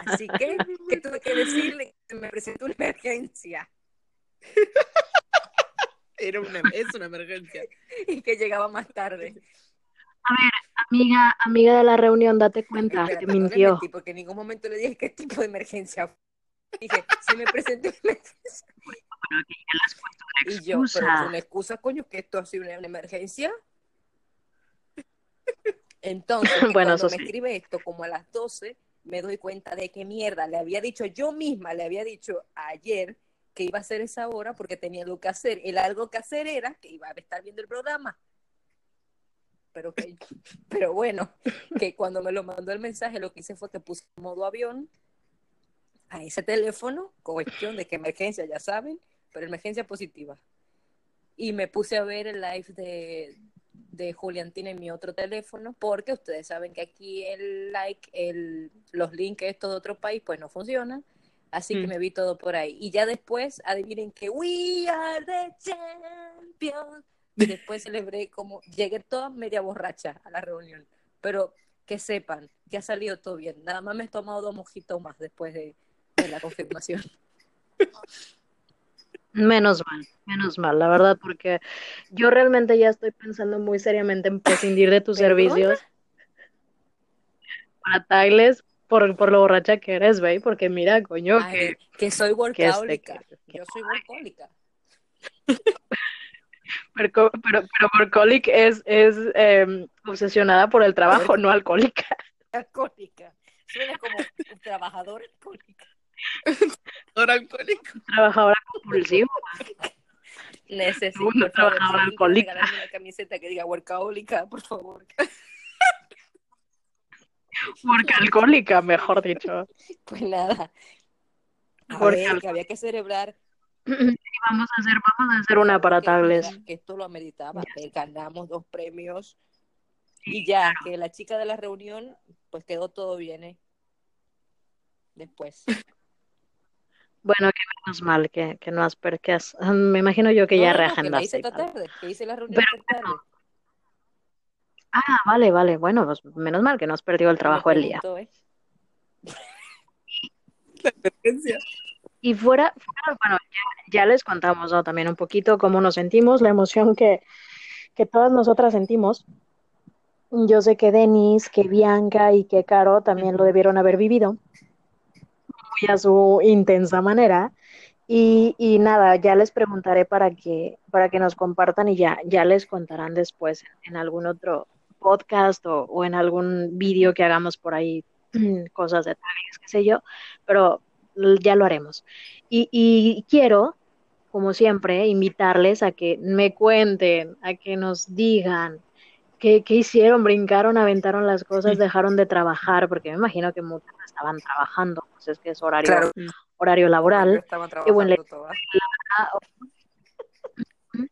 Así que, que tuve que decirle que me presentó una emergencia. Era una, es una emergencia. Y que llegaba más tarde. A ver, amiga, amiga de la reunión, date cuenta, que mintió. porque en ningún momento le dije qué tipo de emergencia. Dije, se me presentó una emergencia. y yo, pero una excusa, coño, que esto ha sido una, emergencia. Entonces, bueno, cuando me escribe esto como a las 12, me doy cuenta de que mierda, le había dicho yo misma, le había dicho ayer que iba a hacer esa hora porque tenía algo que hacer. El algo que hacer era que iba a estar viendo el programa pero que, pero bueno, que cuando me lo mandó el mensaje lo que hice fue que puse modo avión a ese teléfono, cuestión de que emergencia, ya saben, pero emergencia positiva. Y me puse a ver el live de, de Juliantina en mi otro teléfono, porque ustedes saben que aquí el like, el, los links estos de otro país, pues no funcionan. Así que mm. me vi todo por ahí. Y ya después, adivinen que We are the champions y después celebré como, llegué toda media borracha a la reunión, pero que sepan que ha salido todo bien. Nada más me he tomado dos mojitos más después de, la confirmación. Menos mal, menos mal, la verdad, porque yo realmente ya estoy pensando muy seriamente en prescindir de tus servicios para tagles por, por lo borracha que eres, ¿ve? Porque mira, coño, que, que soy este, workahólica. Yo soy workahólica. Pero, pero, pero es, es eh, obsesionada por el trabajo, no alcohólica. Alcohólica. Suena como un trabajador alcohólica. Alcohólico. Trabajadora compulsiva. Necesito una trabajadora alcohólica. una camiseta que diga workahólica, por favor. alcohólica, mejor dicho. Pues nada. A ver, que había que celebrar vamos a hacer, vamos a hacer una para tablets. Que esto lo meditaba, ganamos dos premios y ya, que la chica de la reunión, pues quedó todo bien, ¿eh? Después. Bueno, que menos mal que, que no has perdido. Me imagino yo que ya reagendaste. Que tarde, que hice la reunión tarde. Ah, vale, vale. Bueno, pues menos mal que no has perdido el trabajo el día. ¿eh? La emergencia. Y fuera, bueno, ya, les contamos también un poquito cómo nos sentimos, la emoción que, que todas nosotras sentimos. Yo sé que Denis, que Bianca y que Caro también lo debieron haber vivido muy a su intensa manera. Y, y, nada, ya les preguntaré para que, para que nos compartan y ya, ya les contarán después en algún otro podcast o, o en algún vídeo que hagamos por ahí, cosas de qué sé yo, pero ya lo haremos. Y, quiero, como siempre, invitarles a que me cuenten, a que nos digan ¿qué, qué hicieron? Brincaron, aventaron las cosas, dejaron de trabajar, porque me imagino que estaban trabajando, pues es que es horario, Claro. horario laboral. Estaban Y bueno,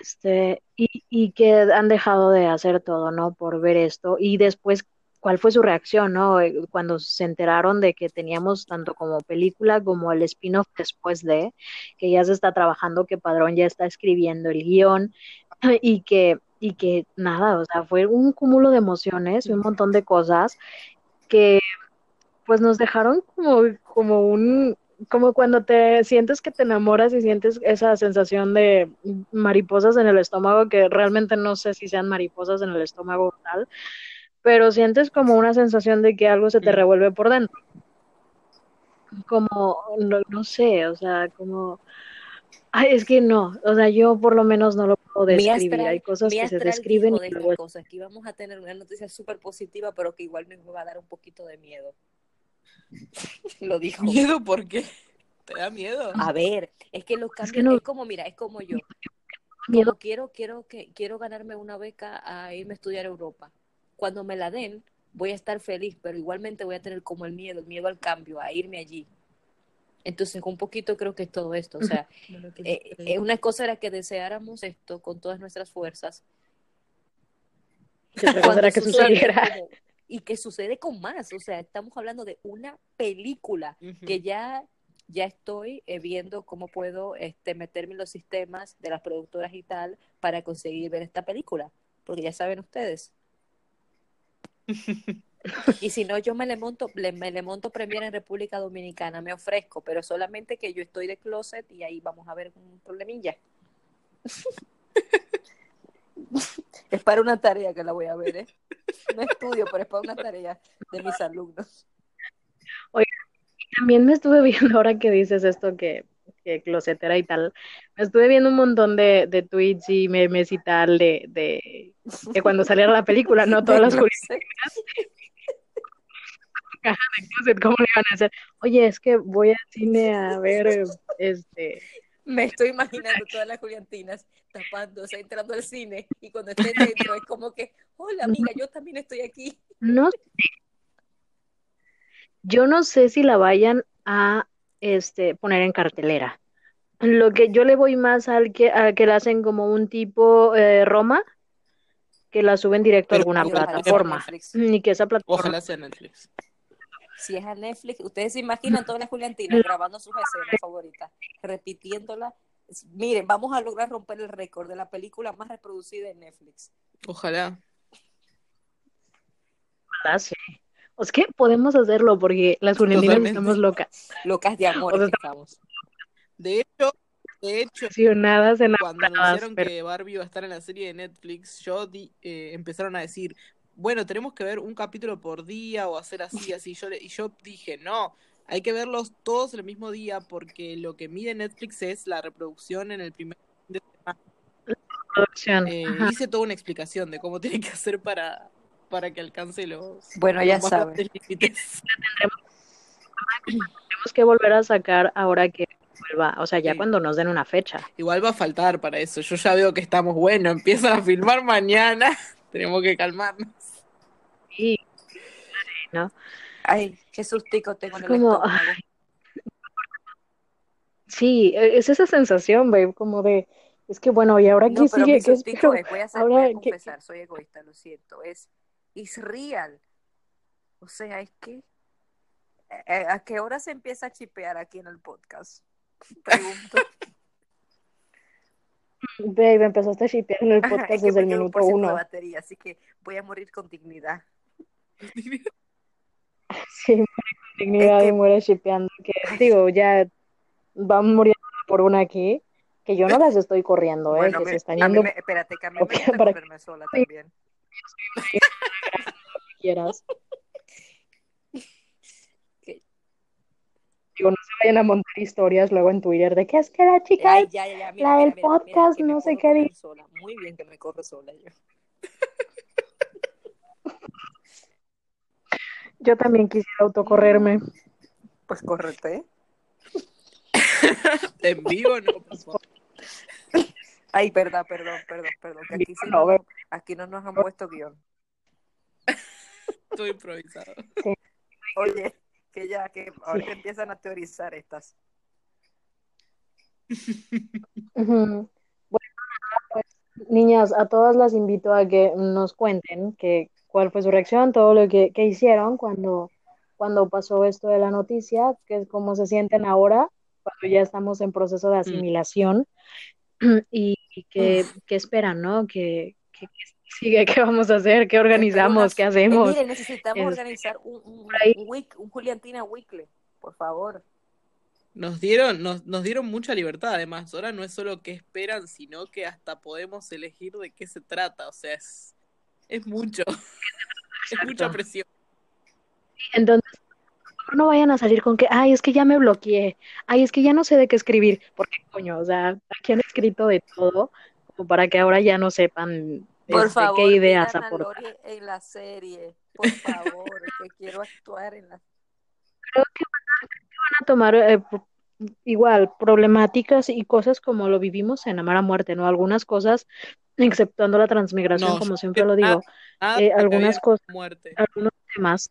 este, y, y que han dejado de hacer todo, ¿no? Por ver esto. Y después, ¿cuál fue su reacción, ¿no? Eh, Cuando se enteraron de que teníamos tanto como película como el spin-off después de, que ya se está trabajando, que Padrón ya está escribiendo el guion y que, y que nada, o sea, fue un cúmulo de emociones y un montón de cosas que pues nos dejaron como, como un, como cuando te sientes que te enamoras y sientes esa sensación de mariposas en el estómago, que realmente no sé si sean mariposas en el estómago o tal, pero sientes como una sensación de que algo se te revuelve por dentro. Como, no, no sé, o sea, como, ay, es que no, o sea, yo por lo menos no lo puedo describir. Astral- Hay cosas que se describen y de cosas, que íbamos a tener una noticia súper positiva, pero que igual nos va a dar un poquito de miedo. Lo dijo. ¿Miedo por qué? ¿Te da miedo? A ver, es que los cambios, que es, no- como, mira, es como yo. miedo. Como quiero, quiero que, quiero ganarme una beca a irme a estudiar a Europa. Cuando me la den, voy a estar feliz, pero igualmente voy a tener como el miedo, el miedo al cambio, a irme allí. Entonces, un poquito creo que es todo esto. O sea, eh, eh, una cosa era que deseáramos esto con todas nuestras fuerzas. Que Cuando era que sucediera. como- y que sucede con más. O sea, estamos hablando de una película que ya, ya estoy eh, viendo cómo puedo este, meterme en los sistemas de las productoras y tal para conseguir ver esta película. Porque ya saben ustedes. Y si no, yo me le monto, le- me le monto Premier en República Dominicana, me ofrezco, pero solamente que yo estoy de closet y ahí vamos a ver un problemilla. es para una tarea que la voy a ver, ¿eh? No estudio, pero es para una tarea de mis alumnos. También me estuve viendo, ahora que dices esto que, que closetera y tal, me estuve viendo un montón de, de tweets y memes y tal de, de que cuando saliera la película, no todas las De Julián closet. Closet, ¿cómo le iban a hacer? Oye, es que voy al cine a ver este Me estoy imaginando todas las Juliantinas tapándose, entrando al cine y cuando estén dentro es como que, hola amiga, yo también estoy aquí. no sé. Yo no sé si la vayan a este poner en cartelera. Lo que yo le voy más al que a que la hacen como un tipo eh, Roma, que la suben directo a alguna plataforma. Ni que esa plataforma Ojalá sea Netflix. Si es a Netflix, ustedes se imaginan todas las Juliantinas grabando sus escenas favoritas, repitiéndolas. Miren, vamos a lograr romper el récord de la película más reproducida en Netflix. Ojalá. Ojalá sí. O es que podemos hacerlo porque las Juliantinas estamos locas, Locas de amor O sea, estamos. De hecho, de hecho, cuando anunciaron pero que Barbie iba a estar en la serie de Netflix, yo di- eh, empezaron a decir, bueno, tenemos que ver un capítulo por día o hacer así, así. Yo le- y yo dije, no, hay que verlos todos el mismo día porque lo que mide Netflix es la reproducción en el primer fin de semana. producción. Eh, hice toda una explicación de cómo tiene que hacer para, para que alcance los, Bueno, los ya grandes límites. Tenemos que volver a sacar ahora que vuelva, o sea, ya Sí. cuando nos den una fecha. Igual va a faltar para eso. Yo ya veo que estamos bueno, empiezan a filmar mañana. Tenemos que calmarnos. Sí, ¿no? Ay, qué sustico tengo en Es el como, estómago. Sí, e- es esa sensación, babe, como de, es que bueno, ¿y ahora No, qué sigue? ¿Qué sustico espero? es, voy a, hacer, Ahora, voy a ¿qué- confesar, soy egoísta, lo siento, es, es real. O sea, es que, eh, ¿a qué hora se empieza a chipear aquí en el podcast? Pregunto. Babe, empezaste a shipear en el Ajá, podcast es que desde el minuto ciento de uno. batería, así que voy a morir con dignidad. Sí, muere con dignidad Es que- y muere shipeando. Que digo, ya van muriendo por una aquí, que yo no las estoy corriendo, ¿eh? Bueno, Que me- se están yendo me, espérate, que a mí Ok, me para- correrme sola también. quieras. Que- Digo, no se vayan a montar historias luego en Twitter de que es que la chica Ay, ya, ya, ya, mira, la mira, del mira, podcast, no sé qué dice. sola. Muy bien que me corro sola yo. Yo también quisiera autocorrerme. Pues córrete, ¿eh? En vivo, no, por favor. Ay, verdad, perdón, perdón, perdón. Que aquí sí No, Aquí no nos han puesto guion. Todo improvisado. Oye, que ya, que ahorita empiezan a teorizar estas. Bueno, pues, niñas, a todas las invito a que nos cuenten que, cuál fue su reacción, todo lo que, que hicieron cuando, cuando pasó esto de la noticia, que es cómo se sienten ahora, cuando ya estamos en proceso de asimilación, y, y que, que esperan, ¿no? Que, que, que sigue, qué vamos a hacer, qué organizamos, qué Eh, hacemos. mire, necesitamos organizar un, week- un Juliantina Weekly, por favor. Nos dieron, nos, nos dieron mucha libertad, además. Ahora no es solo qué esperan, sino que hasta podemos elegir de qué se trata. O sea, es, es mucho. Es mucha presión. Entonces, no vayan a salir con que, ay, es que ya me bloqueé, ay, es que ya no sé de qué escribir, porque coño, o sea, aquí han escrito de todo, como para que ahora ya no sepan Por este, favor, qué ideas aportar. Lori en la serie, por favor, que quiero actuar en la Creo que van a tomar eh, igual problemáticas y cosas como lo vivimos en Amar a Muerte, ¿no? Algunas cosas, exceptuando la transmigración, No, como siempre quiero lo nada, digo, nada eh, algunas en cosas, Amar a Muerte. algunos temas,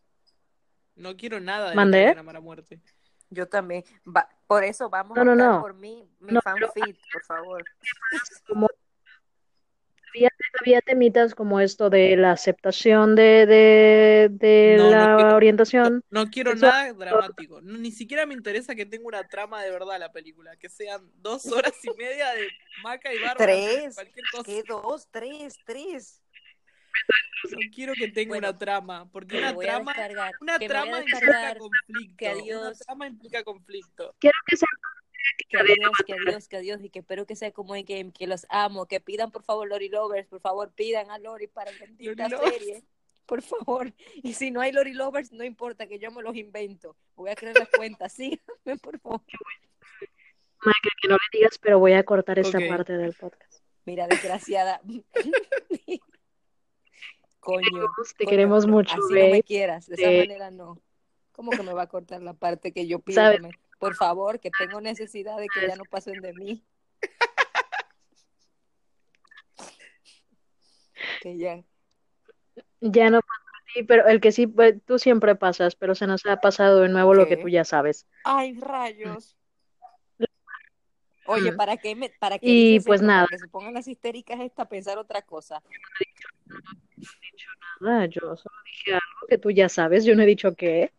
No quiero nada de mandé, Amar a Muerte. Yo también. Va- por eso vamos no, a no, por mí, mi no, pero fanfic, por favor. como había, había temitas como esto de la aceptación de, de, de No, no la quiero, no, orientación no quiero sexual. nada dramático. No, ni siquiera me interesa que tenga una trama de verdad la película. Que sean dos horas y media de Maca y haciendo Tres, cualquier cosa. ¿qué dos? Tres, tres. No quiero que tenga Bueno, una trama. Porque una trama, una trama implica conflicto. Una trama implica conflicto. Quiero que sea que adiós, que adiós, que adiós, y que espero que sea como en Game, que los amo, que pidan por favor Lori Lovers, por favor pidan a Lori para la bendita Lori Lovers. serie, por favor. Y si no hay Lori Lovers, no importa, que yo me los invento. Voy a crear las cuentas, síganme, por favor. Maca, que no le digas, pero voy a cortar esta parte del podcast. Mira, desgraciada. Coño, Queremos- Te coño, queremos mucho, así no me babe. quieras, de esa Eh, manera no. ¿Cómo que me va a cortar la parte que yo pido? ¿Sabes? Por favor, que tengo necesidad de que ya no pasen de mí. Que ya. Ya no así, pero el que sí, pues, tú siempre pasas, pero se nos ha pasado de nuevo lo que tú ya sabes. Ay, rayos. Oye, Mm. ¿para qué me, para qué Y pues nada, Para que se pongan las histéricas esta a pensar otra cosa. nada, yo solo dije algo que tú ya sabes, yo no he dicho qué.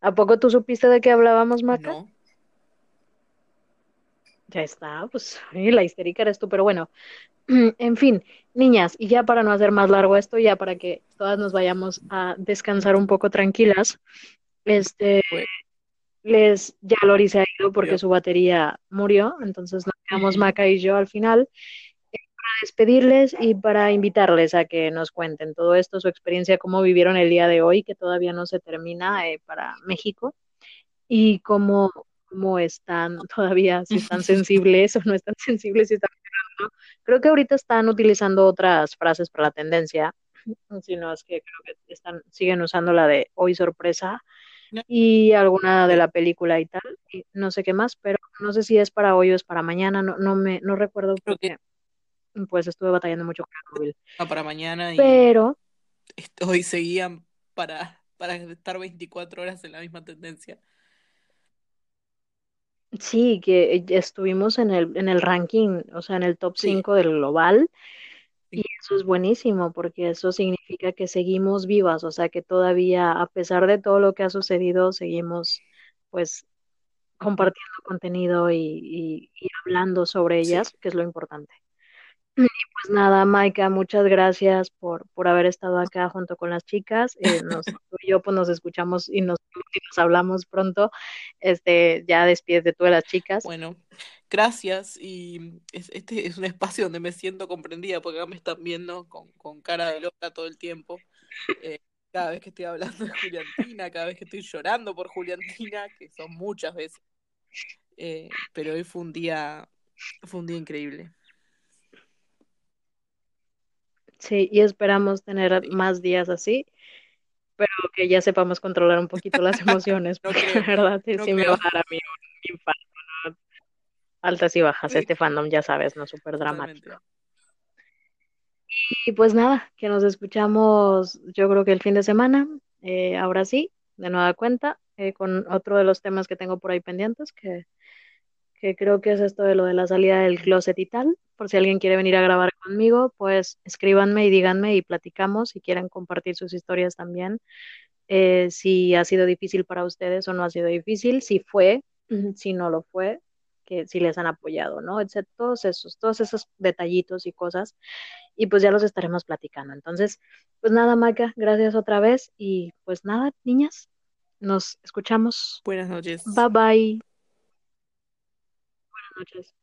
¿A poco tú supiste de qué hablábamos, Maca? No. Ya está, pues la histérica eres tú, pero bueno, en fin, niñas, y ya para no hacer más largo esto, ya para que todas nos vayamos a descansar un poco tranquilas, este, Pues, les, ya Lori se ha ido porque yo. su batería murió, entonces nos quedamos. Maca y yo al final despedirles y para invitarles a que nos cuenten todo esto, su experiencia, cómo vivieron el día de hoy, que todavía no se termina eh, para México, y cómo, cómo están todavía, si están sensibles o no están sensibles, si están llorando. Creo que ahorita están utilizando otras frases para la tendencia, sino es que creo que están, siguen usando la de hoy sorpresa y alguna de la película y tal, y no sé qué más, pero no sé si es para hoy o es para mañana, no, no me, no recuerdo Creo que pues estuve batallando mucho con el móvil. va para mañana y Pero hoy seguían para, para estar 24 horas en la misma tendencia. sí, que estuvimos en el, en el ranking, o sea, en el top Sí. 5 del global, y eso es buenísimo, porque eso significa que seguimos vivas, o sea, que todavía, a pesar de todo lo que ha sucedido, seguimos pues compartiendo contenido y, y- y hablando sobre Sí. ellas, que es lo importante. Y pues nada, Maika, muchas gracias por, por haber estado acá junto con las chicas. Eh, nos, tú y yo pues nos escuchamos y nos, y nos hablamos pronto. Este, ya despídete tú de las chicas. Bueno, gracias. Y es- este es un espacio donde me siento comprendida, porque acá me están viendo con, con cara de loca todo el tiempo. Eh, cada vez que estoy hablando de Juliantina, cada vez que estoy llorando por Juliantina, que son muchas veces. Eh, pero hoy fue un día, fue un día increíble. Sí, y esperamos tener Sí. más días así, pero que ya sepamos controlar un poquito las emociones, No porque creo, la verdad no sí me va a dar a mí un infarto, ¿no? Altas y bajas, Sí, este fandom ya sabes, ¿no? Súper dramático. Y pues nada, que nos escuchamos yo creo que el fin de semana, eh, ahora sí, de nueva cuenta, eh, con otro de los temas que tengo por ahí pendientes, que, que creo que es esto de lo de la salida del closet y tal. Por si alguien quiere venir a grabar conmigo, pues escríbanme y díganme y platicamos si quieren compartir sus historias también. Eh, si ha sido difícil para ustedes o no ha sido difícil, si fue, si no lo fue, que si les han apoyado, ¿no? Etcétera, todos esos, todos esos detallitos y cosas, y pues ya los estaremos platicando. Entonces, pues nada, Maca, gracias otra vez, y pues nada, niñas, nos escuchamos. Buenas noches. Bye bye. Buenas noches.